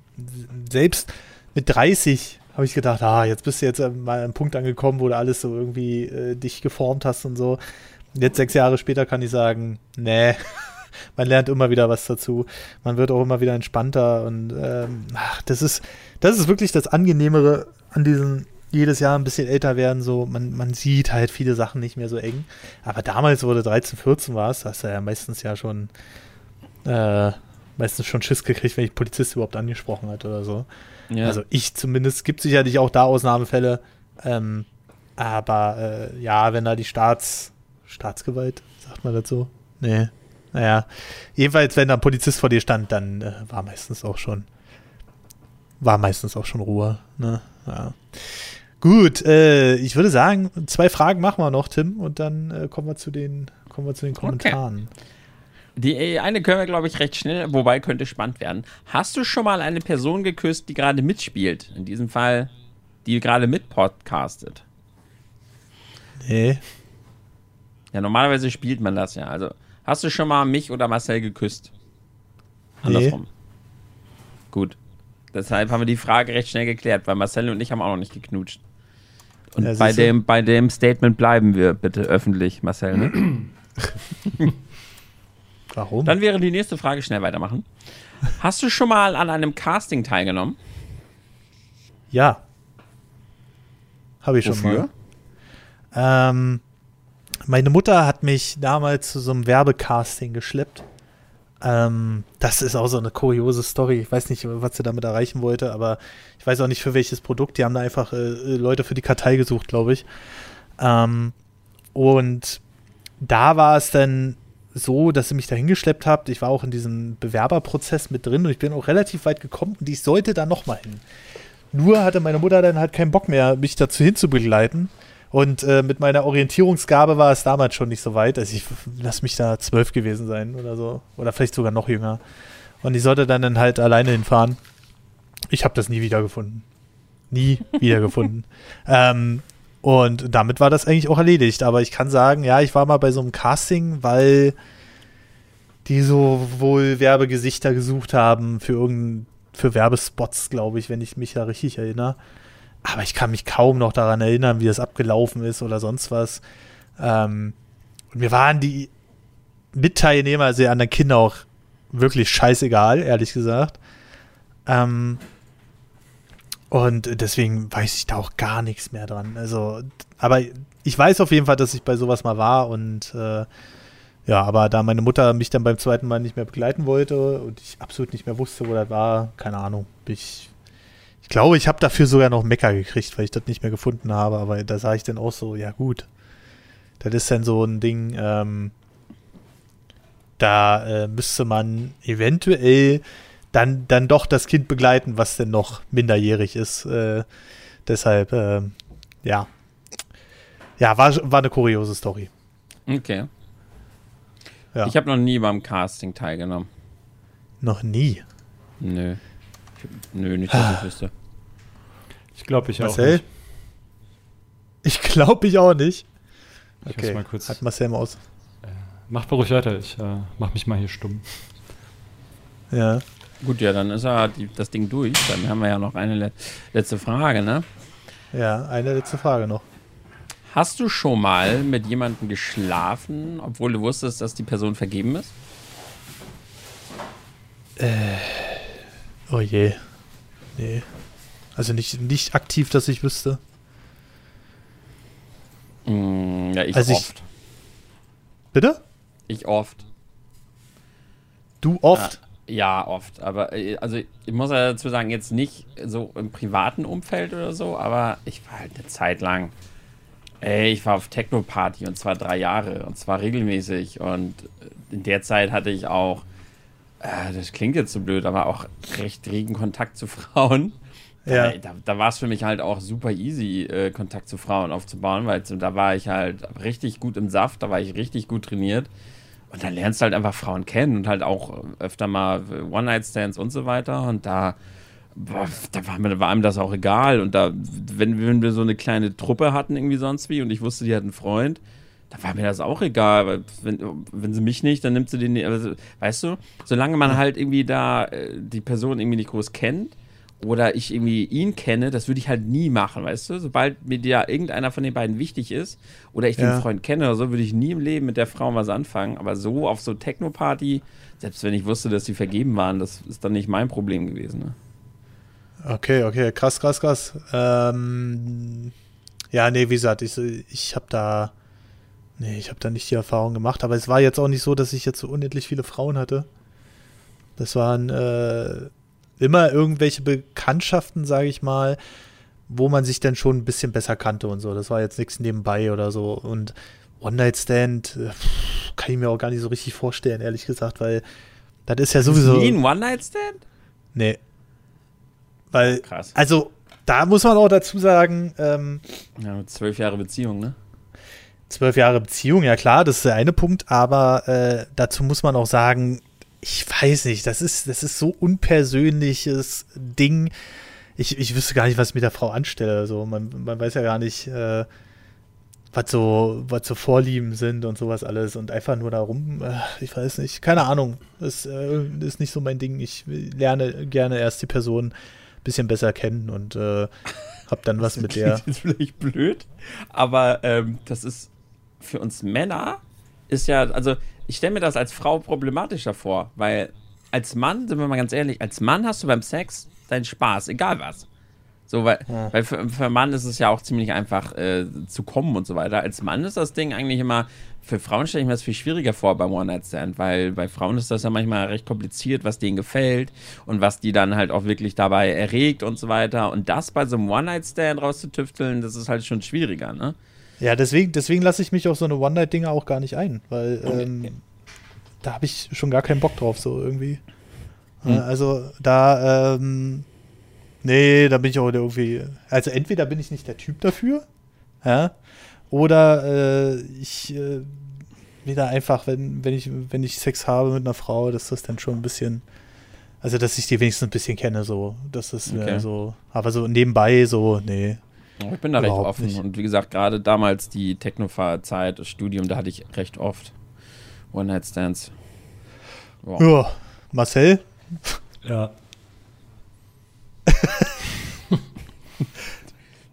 selbst mit 30 habe ich gedacht, ah, jetzt bist du jetzt mal an einem Punkt angekommen, wo du alles so irgendwie äh, dich geformt hast und so. Jetzt sechs Jahre später kann ich sagen, nee, man lernt immer wieder was dazu. Man wird auch immer wieder entspannter und ähm, ach, das ist, das ist wirklich das Angenehmere an diesen jedes Jahr ein bisschen älter werden, so man, man sieht halt viele Sachen nicht mehr so eng. Aber damals, wo du 13, 14 warst, hast du ja meistens ja schon äh, meistens schon Schiss gekriegt, wenn ich Polizist überhaupt angesprochen hat oder so. Ja. Also ich zumindest, gibt sicherlich auch da Ausnahmefälle. Ähm, aber äh, ja, wenn da die Staats, Staatsgewalt, sagt man dazu? Nee. Naja, jedenfalls, wenn da ein Polizist vor dir stand, dann äh, war meistens auch schon, war meistens auch schon Ruhe. Ne? Ja. Gut, äh, ich würde sagen, zwei Fragen machen wir noch, Tim, und dann äh, kommen wir zu den, kommen wir zu den Kommentaren. Die eine können wir, glaube ich, recht schnell, wobei könnte spannend werden. Hast du schon mal eine Person geküsst, die gerade mitspielt? In diesem Fall, die gerade mitpodcastet? Nee. Ja, normalerweise spielt man das ja. Also, hast du schon mal mich oder Marcel geküsst? Andersrum. Nee. Gut. Deshalb haben wir die Frage recht schnell geklärt, weil Marcel und ich haben auch noch nicht geknutscht. Und ja, bei, dem, bei dem Statement bleiben wir bitte öffentlich, Marcel. Ne? Warum? Dann wäre die nächste Frage schnell weitermachen. Hast du schon mal an einem Casting teilgenommen? Ja. Habe ich Wofür? schon mal. Ähm, meine Mutter hat mich damals zu so einem Werbecasting geschleppt. Ähm, das ist auch so eine kuriose Story. Ich weiß nicht, was sie damit erreichen wollte, aber ich weiß auch nicht für welches Produkt. Die haben da einfach äh, Leute für die Kartei gesucht, glaube ich. Ähm, und da war es dann so, dass sie mich da hingeschleppt habt. Ich war auch in diesem Bewerberprozess mit drin und ich bin auch relativ weit gekommen und ich sollte da nochmal hin. Nur hatte meine Mutter dann halt keinen Bock mehr, mich dazu hinzubegleiten. Und äh, mit meiner Orientierungsgabe war es damals schon nicht so weit. Also ich lass mich da zwölf gewesen sein oder so. Oder vielleicht sogar noch jünger. Und ich sollte dann, dann halt alleine hinfahren. Ich habe das nie wiedergefunden. Nie wiedergefunden. ähm, und damit war das eigentlich auch erledigt. Aber ich kann sagen, ja, ich war mal bei so einem Casting, weil die so wohl Werbegesichter gesucht haben für irgendein, für Werbespots, glaube ich, wenn ich mich da richtig erinnere. Aber ich kann mich kaum noch daran erinnern, wie das abgelaufen ist oder sonst was. Ähm, und mir waren die Mitteilnehmer, also die anderen Kinder auch wirklich scheißegal, ehrlich gesagt. Ähm, und deswegen weiß ich da auch gar nichts mehr dran. Also, aber ich weiß auf jeden Fall, dass ich bei sowas mal war und äh, ja, aber da meine Mutter mich dann beim zweiten Mal nicht mehr begleiten wollte und ich absolut nicht mehr wusste, wo das war, keine Ahnung, bin ich glaube, ich habe dafür sogar noch Mecker gekriegt, weil ich das nicht mehr gefunden habe. Aber da sah ich dann auch so, ja gut. Das ist dann so ein Ding, ähm, da äh, müsste man eventuell dann, dann doch das Kind begleiten, was denn noch minderjährig ist. Äh, deshalb, äh, ja. Ja, war, war eine kuriose Story. Okay. Ja. Ich habe noch nie beim Casting teilgenommen. Noch nie? Nö. Nö, nicht, dass ich wüsste. Ich glaube, ich Marcel? auch nicht. Ich glaube, ich auch nicht. Ich okay, mal kurz. Hat Marcel aus. Äh, mach ruhig weiter, ich äh, mach mich mal hier stumm. Ja. Gut, ja, dann ist ja die, das Ding durch. Dann haben wir ja noch eine le letzte Frage, ne? Ja, eine letzte Frage noch. Hast du schon mal mit jemandem geschlafen, obwohl du wusstest, dass die Person vergeben ist? Äh, oh je. Nee. Also nicht, nicht aktiv, dass ich wüsste. Mm, ja, ich also oft. Ich, bitte? Ich oft. Du oft? Ja, ja, oft. Aber äh, also ich muss ja dazu sagen, jetzt nicht so im privaten Umfeld oder so, aber ich war halt eine Zeit lang. Ey, ich war auf Techno-Party und zwar drei Jahre und zwar regelmäßig und in der Zeit hatte ich auch, äh, das klingt jetzt so blöd, aber auch recht regen Kontakt zu Frauen. Ja. Da, da war es für mich halt auch super easy, äh, Kontakt zu Frauen aufzubauen, weil da war ich halt richtig gut im Saft, da war ich richtig gut trainiert. Und dann lernst du halt einfach Frauen kennen und halt auch öfter mal One-Night-Stands und so weiter. Und da, boah, da war, mir, war einem das auch egal. Und da, wenn, wenn wir so eine kleine Truppe hatten, irgendwie sonst wie, und ich wusste, die hat einen Freund, da war mir das auch egal. Weil wenn, wenn sie mich nicht, dann nimmt sie den. Also, weißt du, solange man halt irgendwie da äh, die Person irgendwie nicht groß kennt oder ich irgendwie ihn kenne, das würde ich halt nie machen, weißt du? Sobald mir ja irgendeiner von den beiden wichtig ist oder ich ja. den Freund kenne oder so, würde ich nie im Leben mit der Frau was anfangen. Aber so auf so Techno-Party, selbst wenn ich wusste, dass sie vergeben waren, das ist dann nicht mein Problem gewesen. Ne? Okay, okay, krass, krass, krass. Ähm, ja, nee, wie gesagt, ich, ich habe da, nee, ich habe da nicht die Erfahrung gemacht, aber es war jetzt auch nicht so, dass ich jetzt so unendlich viele Frauen hatte. Das waren, äh, immer irgendwelche Bekanntschaften, sage ich mal, wo man sich dann schon ein bisschen besser kannte und so. Das war jetzt nichts nebenbei oder so. Und One-Night-Stand kann ich mir auch gar nicht so richtig vorstellen, ehrlich gesagt, weil das ist ja sowieso. Nie ein One-Night-Stand? Nee. Weil, Krass. also, da muss man auch dazu sagen, ähm, Ja, zwölf Jahre Beziehung, ne? zwölf Jahre Beziehung, ja klar, das ist der eine Punkt, aber äh, dazu muss man auch sagen, ich weiß nicht, das ist, das ist so unpersönliches Ding. Ich, ich wüsste gar nicht, was ich mit der Frau anstelle. Also man, man weiß ja gar nicht, äh, was so, was so Vorlieben sind und sowas alles und einfach nur darum, äh, ich weiß nicht, keine Ahnung. Das äh, ist nicht so mein Ding. Ich lerne gerne erst die Person ein bisschen besser kennen und äh, hab dann was mit der. Das ist vielleicht blöd, aber ähm, das ist für uns Männer ist ja, also ich stelle mir das als Frau problematischer vor, weil als Mann, sind wir mal ganz ehrlich, als Mann hast du beim Sex deinen Spaß, egal was. So, weil, ja. weil für, für Mann ist es ja auch ziemlich einfach äh, zu kommen und so weiter. Als Mann ist das Ding eigentlich immer, für Frauen stelle ich mir das viel schwieriger vor beim One-Night-Stand, weil bei Frauen ist das ja manchmal recht kompliziert, was denen gefällt und was die dann halt auch wirklich dabei erregt und so weiter. Und das bei so einem One-Night-Stand rauszutüfteln, das ist halt schon schwieriger, ne? Ja, deswegen, deswegen lasse ich mich auf so eine One-Night-Dinge auch gar nicht ein, weil ähm, da habe ich schon gar keinen Bock drauf, so irgendwie. Hm. Also da, ähm, nee, da bin ich auch irgendwie, also entweder bin ich nicht der Typ dafür, ja, oder äh, ich äh, wieder einfach, wenn, wenn, ich, wenn ich Sex habe mit einer Frau, dass das dann schon ein bisschen, also dass ich die wenigstens ein bisschen kenne, so. Das ist okay. so, aber so nebenbei so, nee. Ich bin da recht offen. Nicht. Und wie gesagt, gerade damals die Technofahr-Zeit, das Studium, da hatte ich recht oft One-Night-Stands. Wow. Ja, Marcel? Ja.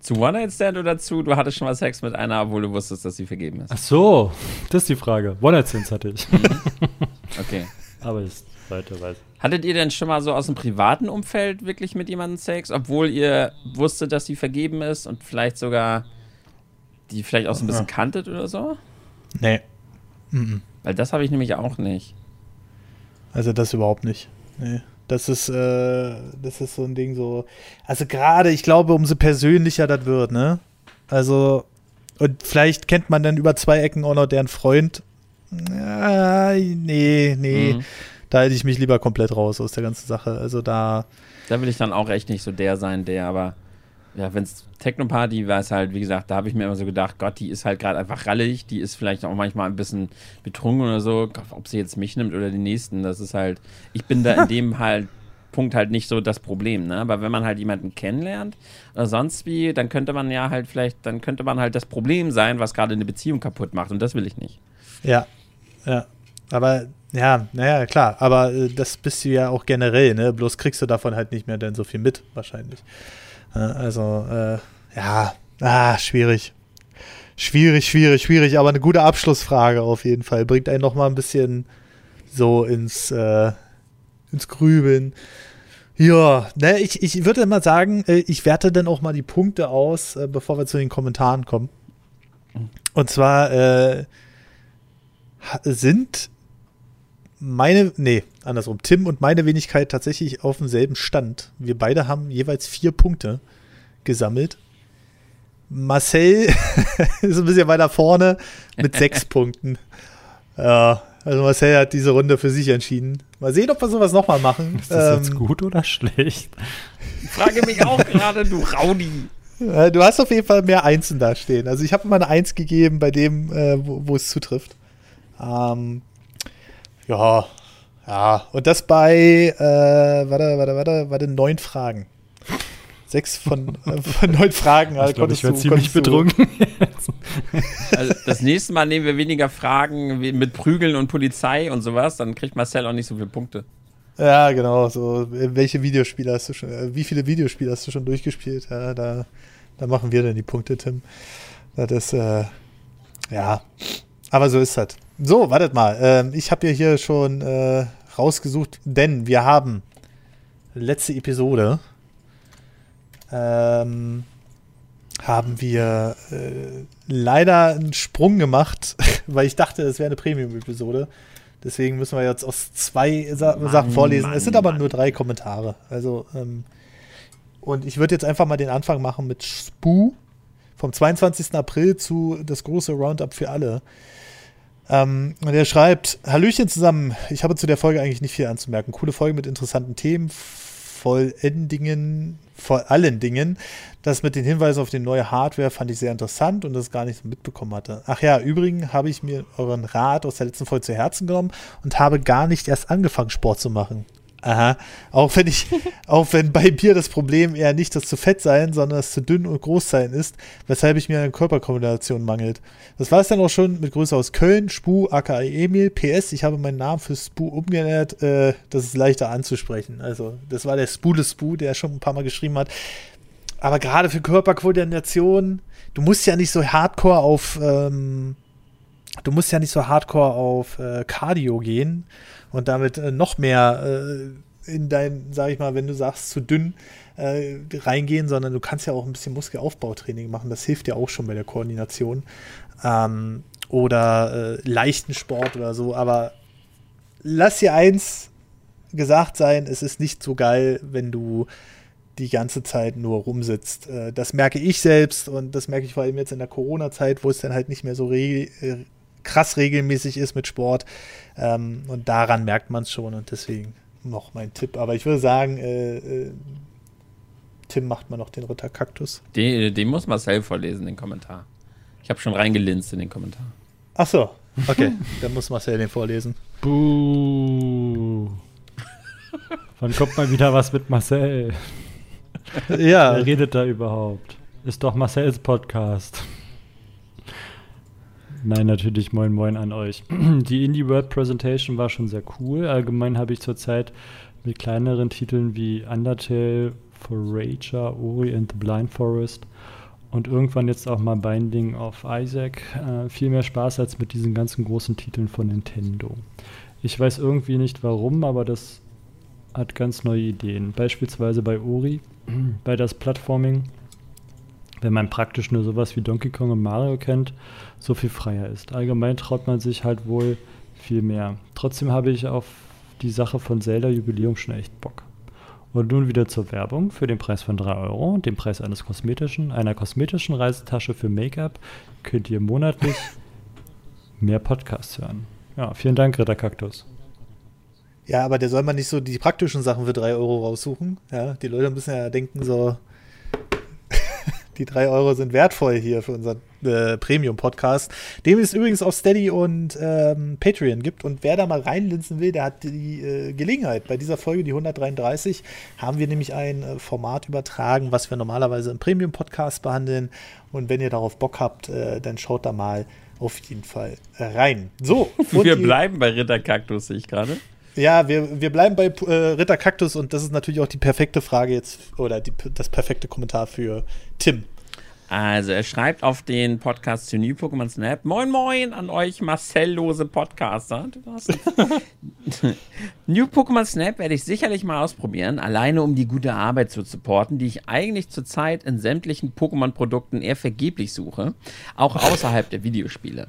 zu One-Night-Stand oder zu, du hattest schon mal Sex mit einer, obwohl du wusstest, dass sie vergeben ist? Ach so, das ist die Frage. One-Night-Stands hatte ich. Mhm. okay. Aber ich weiter weiß. Hattet ihr denn schon mal so aus dem privaten Umfeld wirklich mit jemandem Sex, obwohl ihr wusstet, dass sie vergeben ist und vielleicht sogar die vielleicht auch so ein bisschen ja. kanntet oder so? Nee. Mhm. Weil das habe ich nämlich auch nicht. Also das überhaupt nicht. Nee. Das ist, äh, das ist so ein Ding so. Also gerade, ich glaube, umso persönlicher das wird, ne? Also, und vielleicht kennt man dann über zwei Ecken auch noch deren Freund. Ja, nee, nee. Mhm da hätte ich mich lieber komplett raus aus der ganzen Sache. Also da. Da will ich dann auch echt nicht so der sein, der aber. Ja, wenn es Techno-Party war, es halt, wie gesagt, da habe ich mir immer so gedacht, Gott, die ist halt gerade einfach rallig, die ist vielleicht auch manchmal ein bisschen betrunken oder so, ob sie jetzt mich nimmt oder die nächsten, das ist halt, ich bin da in dem halt Punkt halt nicht so das Problem, ne? Aber wenn man halt jemanden kennenlernt oder sonst wie, dann könnte man ja halt vielleicht, dann könnte man halt das Problem sein, was gerade eine Beziehung kaputt macht und das will ich nicht. Ja, ja. Aber ja, naja, klar, aber äh, das bist du ja auch generell, ne? Bloß kriegst du davon halt nicht mehr denn so viel mit, wahrscheinlich. Äh, also, äh, ja, ah, schwierig. Schwierig, schwierig, schwierig, aber eine gute Abschlussfrage auf jeden Fall. Bringt einen noch mal ein bisschen so ins, äh, ins Grübeln. Ja, ne, ich, ich würde mal sagen, äh, ich werte dann auch mal die Punkte aus, äh, bevor wir zu den Kommentaren kommen. Und zwar äh, sind meine, nee, andersrum. Tim und meine Wenigkeit tatsächlich auf demselben Stand. Wir beide haben jeweils vier Punkte gesammelt. Marcel ist ein bisschen weiter vorne mit sechs Punkten. Ja, also Marcel hat diese Runde für sich entschieden. Mal sehen, ob wir sowas nochmal machen. Ist das ähm, jetzt gut oder schlecht? Ich frage mich auch gerade, du Raudi. Du hast auf jeden Fall mehr Einsen da stehen. Also ich habe immer eine Eins gegeben bei dem, äh, wo, wo, es zutrifft. Ähm, ja, ja. Und das bei, äh, warte, warte, warte, warte, neun Fragen. Sechs von, äh, von neun Fragen. Also ich glaube, ich werde ziemlich betrunken. also das nächste Mal nehmen wir weniger Fragen mit Prügeln und Polizei und sowas, dann kriegt Marcel auch nicht so viele Punkte. Ja, genau. So, welche Videospiele hast du schon, äh, wie viele Videospiele hast du schon durchgespielt? Ja, da, da machen wir dann die Punkte, Tim. Das ist, äh, ja, aber so ist das. So, wartet mal. Ähm, ich habe ja hier schon äh, rausgesucht, denn wir haben letzte Episode ähm, haben wir äh, leider einen Sprung gemacht, weil ich dachte, es wäre eine Premium-Episode. Deswegen müssen wir jetzt aus zwei Sa Mann, Sachen vorlesen. Mann, es sind aber Mann. nur drei Kommentare. Also, ähm, und ich würde jetzt einfach mal den Anfang machen mit Spoo vom 22. April zu das große Roundup für alle. Ähm, und er schreibt: Hallöchen zusammen. Ich habe zu der Folge eigentlich nicht viel anzumerken. Coole Folge mit interessanten Themen. allen Dingen, vor allen Dingen, das mit den Hinweisen auf die neue Hardware fand ich sehr interessant und das gar nicht so mitbekommen hatte. Ach ja, übrigens habe ich mir euren Rat aus der letzten Folge zu Herzen genommen und habe gar nicht erst angefangen, Sport zu machen. Aha. Auch wenn ich, auch wenn bei Bier das Problem eher nicht das zu fett sein, sondern das zu dünn und groß sein ist, weshalb ich mir an Körperkombination mangelt. Das war es dann auch schon mit Grüße aus Köln, Spu, aka Emil. PS, ich habe meinen Namen für Spu umgeändert, äh, das ist leichter anzusprechen. Also, das war der Spule Spu, der schon ein paar Mal geschrieben hat. Aber gerade für Körperkoordination, du musst ja nicht so hardcore auf, ähm, du musst ja nicht so hardcore auf äh, Cardio gehen und damit äh, noch mehr äh, in dein, sag ich mal, wenn du sagst, zu dünn äh, reingehen, sondern du kannst ja auch ein bisschen Muskelaufbautraining machen. Das hilft ja auch schon bei der Koordination. Ähm, oder äh, leichten Sport oder so. Aber lass dir eins gesagt sein, es ist nicht so geil, wenn du die ganze Zeit nur rumsitzt. Äh, das merke ich selbst und das merke ich vor allem jetzt in der Corona-Zeit, wo es dann halt nicht mehr so re krass regelmäßig ist mit Sport. Ähm, und daran merkt man es schon und deswegen noch mein Tipp. Aber ich würde sagen, äh, äh, Tim macht mal noch den Ritterkaktus. Den, den muss Marcel vorlesen, den Kommentar. Ich habe schon reingelinst in den Kommentar. Ach so, okay. Dann muss Marcel den vorlesen. Buh. Wann kommt mal wieder was mit Marcel? Ja. Wer redet da überhaupt? Ist doch Marcells Podcast. Nein, natürlich moin moin an euch. Die Indie World Presentation war schon sehr cool. Allgemein habe ich zurzeit mit kleineren Titeln wie Undertale, Forager, Ori and the Blind Forest und irgendwann jetzt auch mal Binding of Isaac äh, viel mehr Spaß als mit diesen ganzen großen Titeln von Nintendo. Ich weiß irgendwie nicht warum, aber das hat ganz neue Ideen. Beispielsweise bei Ori, bei das Plattforming wenn man praktisch nur sowas wie Donkey Kong und Mario kennt, so viel freier ist. Allgemein traut man sich halt wohl viel mehr. Trotzdem habe ich auf die Sache von Zelda Jubiläum schon echt Bock. Und nun wieder zur Werbung. Für den Preis von 3 Euro, dem Preis eines kosmetischen, einer kosmetischen Reisetasche für Make-up, könnt ihr monatlich mehr Podcasts hören. Ja, vielen Dank, Ritter Kaktus. Ja, aber der soll man nicht so die praktischen Sachen für 3 Euro raussuchen. Ja, die Leute müssen ja denken, so, die drei Euro sind wertvoll hier für unseren äh, Premium-Podcast, dem es übrigens auf Steady und ähm, Patreon gibt. Und wer da mal reinlinsen will, der hat die äh, Gelegenheit. Bei dieser Folge, die 133, haben wir nämlich ein äh, Format übertragen, was wir normalerweise im Premium-Podcast behandeln. Und wenn ihr darauf Bock habt, äh, dann schaut da mal auf jeden Fall rein. So. wir bleiben bei Ritter Kaktus, sehe ich gerade. Ja, wir, wir bleiben bei äh, Ritter Kaktus und das ist natürlich auch die perfekte Frage jetzt oder die, das perfekte Kommentar für Tim. Also, er schreibt auf den Podcast zu New Pokémon Snap: Moin, moin an euch Marcellose Podcaster. New Pokémon Snap werde ich sicherlich mal ausprobieren, alleine um die gute Arbeit zu supporten, die ich eigentlich zurzeit in sämtlichen Pokémon-Produkten eher vergeblich suche, auch außerhalb der Videospiele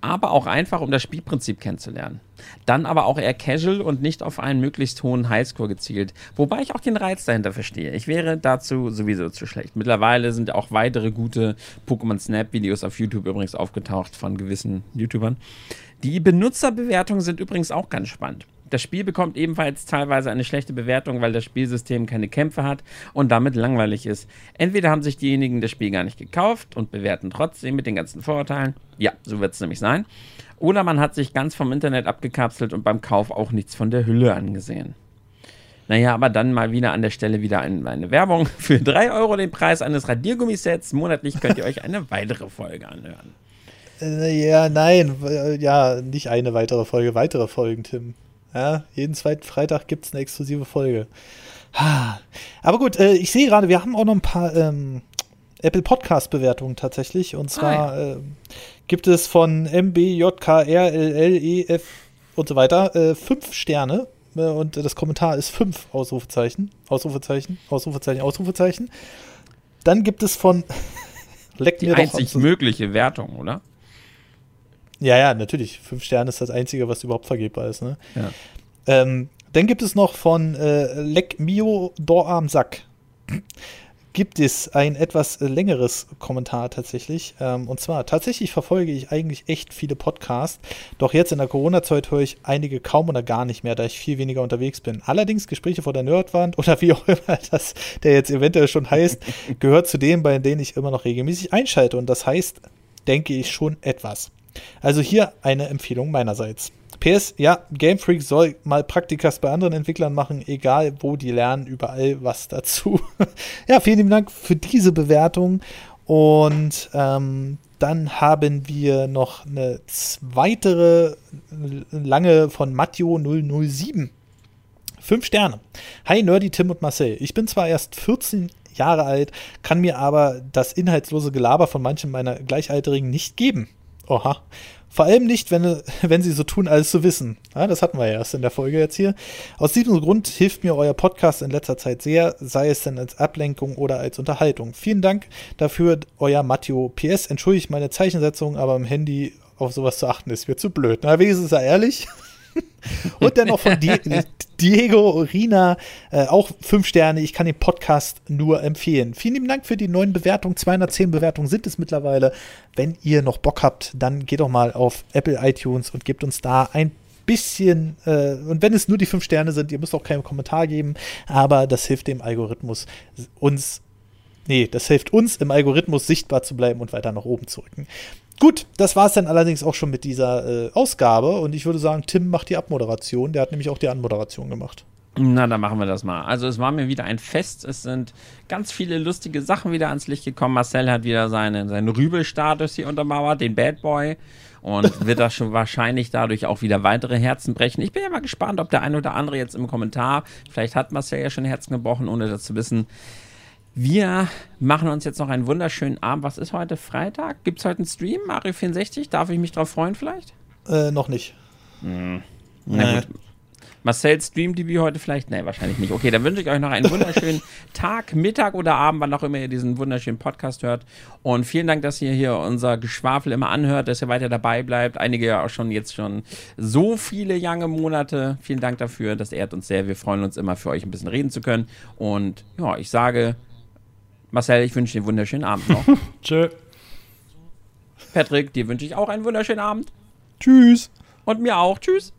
aber auch einfach, um das Spielprinzip kennenzulernen. Dann aber auch eher casual und nicht auf einen möglichst hohen Highscore gezielt, wobei ich auch den Reiz dahinter verstehe. Ich wäre dazu sowieso zu schlecht. Mittlerweile sind auch weitere gute Pokémon Snap Videos auf YouTube übrigens aufgetaucht von gewissen YouTubern. Die Benutzerbewertungen sind übrigens auch ganz spannend. Das Spiel bekommt ebenfalls teilweise eine schlechte Bewertung, weil das Spielsystem keine Kämpfe hat und damit langweilig ist. Entweder haben sich diejenigen das Spiel gar nicht gekauft und bewerten trotzdem mit den ganzen Vorurteilen. Ja, so wird es nämlich sein. Oder man hat sich ganz vom Internet abgekapselt und beim Kauf auch nichts von der Hülle angesehen. Naja, aber dann mal wieder an der Stelle wieder ein, eine Werbung. Für 3 Euro den Preis eines Radiergummisets. Monatlich könnt ihr euch eine weitere Folge anhören. Äh, ja, nein, ja, nicht eine weitere Folge, weitere Folgen, Tim. Ja, jeden zweiten Freitag gibt es eine exklusive Folge. Aber gut, äh, ich sehe gerade, wir haben auch noch ein paar ähm, Apple Podcast-Bewertungen tatsächlich. Und zwar ah, ja. äh, gibt es von MBJKRLLEF und so weiter äh, fünf Sterne. Äh, und das Kommentar ist fünf Ausrufezeichen. Ausrufezeichen, Ausrufezeichen, Ausrufezeichen. Dann gibt es von Leck Die einzig mögliche Wertung, oder? Ja, ja, natürlich. Fünf Sterne ist das Einzige, was überhaupt vergebbar ist. Ne? Ja. Ähm, dann gibt es noch von äh, Leck Mio Dorarm Sack. gibt es ein etwas längeres Kommentar tatsächlich. Ähm, und zwar, tatsächlich verfolge ich eigentlich echt viele Podcasts, doch jetzt in der Corona-Zeit höre ich einige kaum oder gar nicht mehr, da ich viel weniger unterwegs bin. Allerdings Gespräche vor der Nerdwand oder wie auch immer das der jetzt eventuell schon heißt, gehört zu denen, bei denen ich immer noch regelmäßig einschalte. Und das heißt, denke ich schon etwas. Also hier eine Empfehlung meinerseits. PS, ja, Game Freak soll mal Praktikas bei anderen Entwicklern machen, egal wo die lernen, überall was dazu. ja, vielen lieben Dank für diese Bewertung. Und ähm, dann haben wir noch eine weitere lange von Matteo 007. Fünf Sterne. Hi Nerdy, Tim und Marcel. Ich bin zwar erst 14 Jahre alt, kann mir aber das inhaltslose Gelaber von manchen meiner Gleichaltrigen nicht geben. Oha. Vor allem nicht, wenn, wenn sie so tun, alles zu wissen. Ja, das hatten wir ja erst in der Folge jetzt hier. Aus diesem Grund hilft mir euer Podcast in letzter Zeit sehr, sei es denn als Ablenkung oder als Unterhaltung. Vielen Dank dafür, euer Matteo. PS, entschuldigt meine Zeichensetzung, aber im Handy auf sowas zu achten ist mir zu blöd. Na, wenigstens ist er ehrlich. Und dann noch von Diego Rina, äh, auch fünf Sterne. Ich kann den Podcast nur empfehlen. Vielen lieben Dank für die neuen Bewertungen. 210 Bewertungen sind es mittlerweile. Wenn ihr noch Bock habt, dann geht doch mal auf Apple iTunes und gebt uns da ein bisschen, äh, und wenn es nur die fünf Sterne sind, ihr müsst auch keinen Kommentar geben, aber das hilft dem Algorithmus, uns, nee, das hilft uns im Algorithmus sichtbar zu bleiben und weiter nach oben zu rücken. Gut, das war es dann allerdings auch schon mit dieser äh, Ausgabe und ich würde sagen, Tim macht die Abmoderation. Der hat nämlich auch die Anmoderation gemacht. Na, dann machen wir das mal. Also es war mir wieder ein Fest. Es sind ganz viele lustige Sachen wieder ans Licht gekommen. Marcel hat wieder seine, seinen Rübelstatus hier untermauert, den Bad Boy. Und wird das schon wahrscheinlich dadurch auch wieder weitere Herzen brechen. Ich bin ja mal gespannt, ob der ein oder andere jetzt im Kommentar, vielleicht hat Marcel ja schon Herzen gebrochen, ohne das zu wissen, wir machen uns jetzt noch einen wunderschönen Abend. Was ist heute? Freitag? Gibt es heute einen Stream? Mario 64? Darf ich mich drauf freuen vielleicht? Äh, noch nicht. Hm. Na gut. Marcel streamt die wie heute vielleicht? Nee, wahrscheinlich nicht. Okay, dann wünsche ich euch noch einen wunderschönen Tag, Mittag oder Abend, wann auch immer ihr diesen wunderschönen Podcast hört. Und vielen Dank, dass ihr hier unser Geschwafel immer anhört, dass ihr weiter dabei bleibt. Einige ja auch schon jetzt schon so viele lange Monate. Vielen Dank dafür. Das ehrt uns sehr. Wir freuen uns immer für euch ein bisschen reden zu können. Und ja, ich sage Marcel, ich wünsche dir einen wunderschönen Abend noch. Tschö. Patrick, dir wünsche ich auch einen wunderschönen Abend. Tschüss. Und mir auch. Tschüss.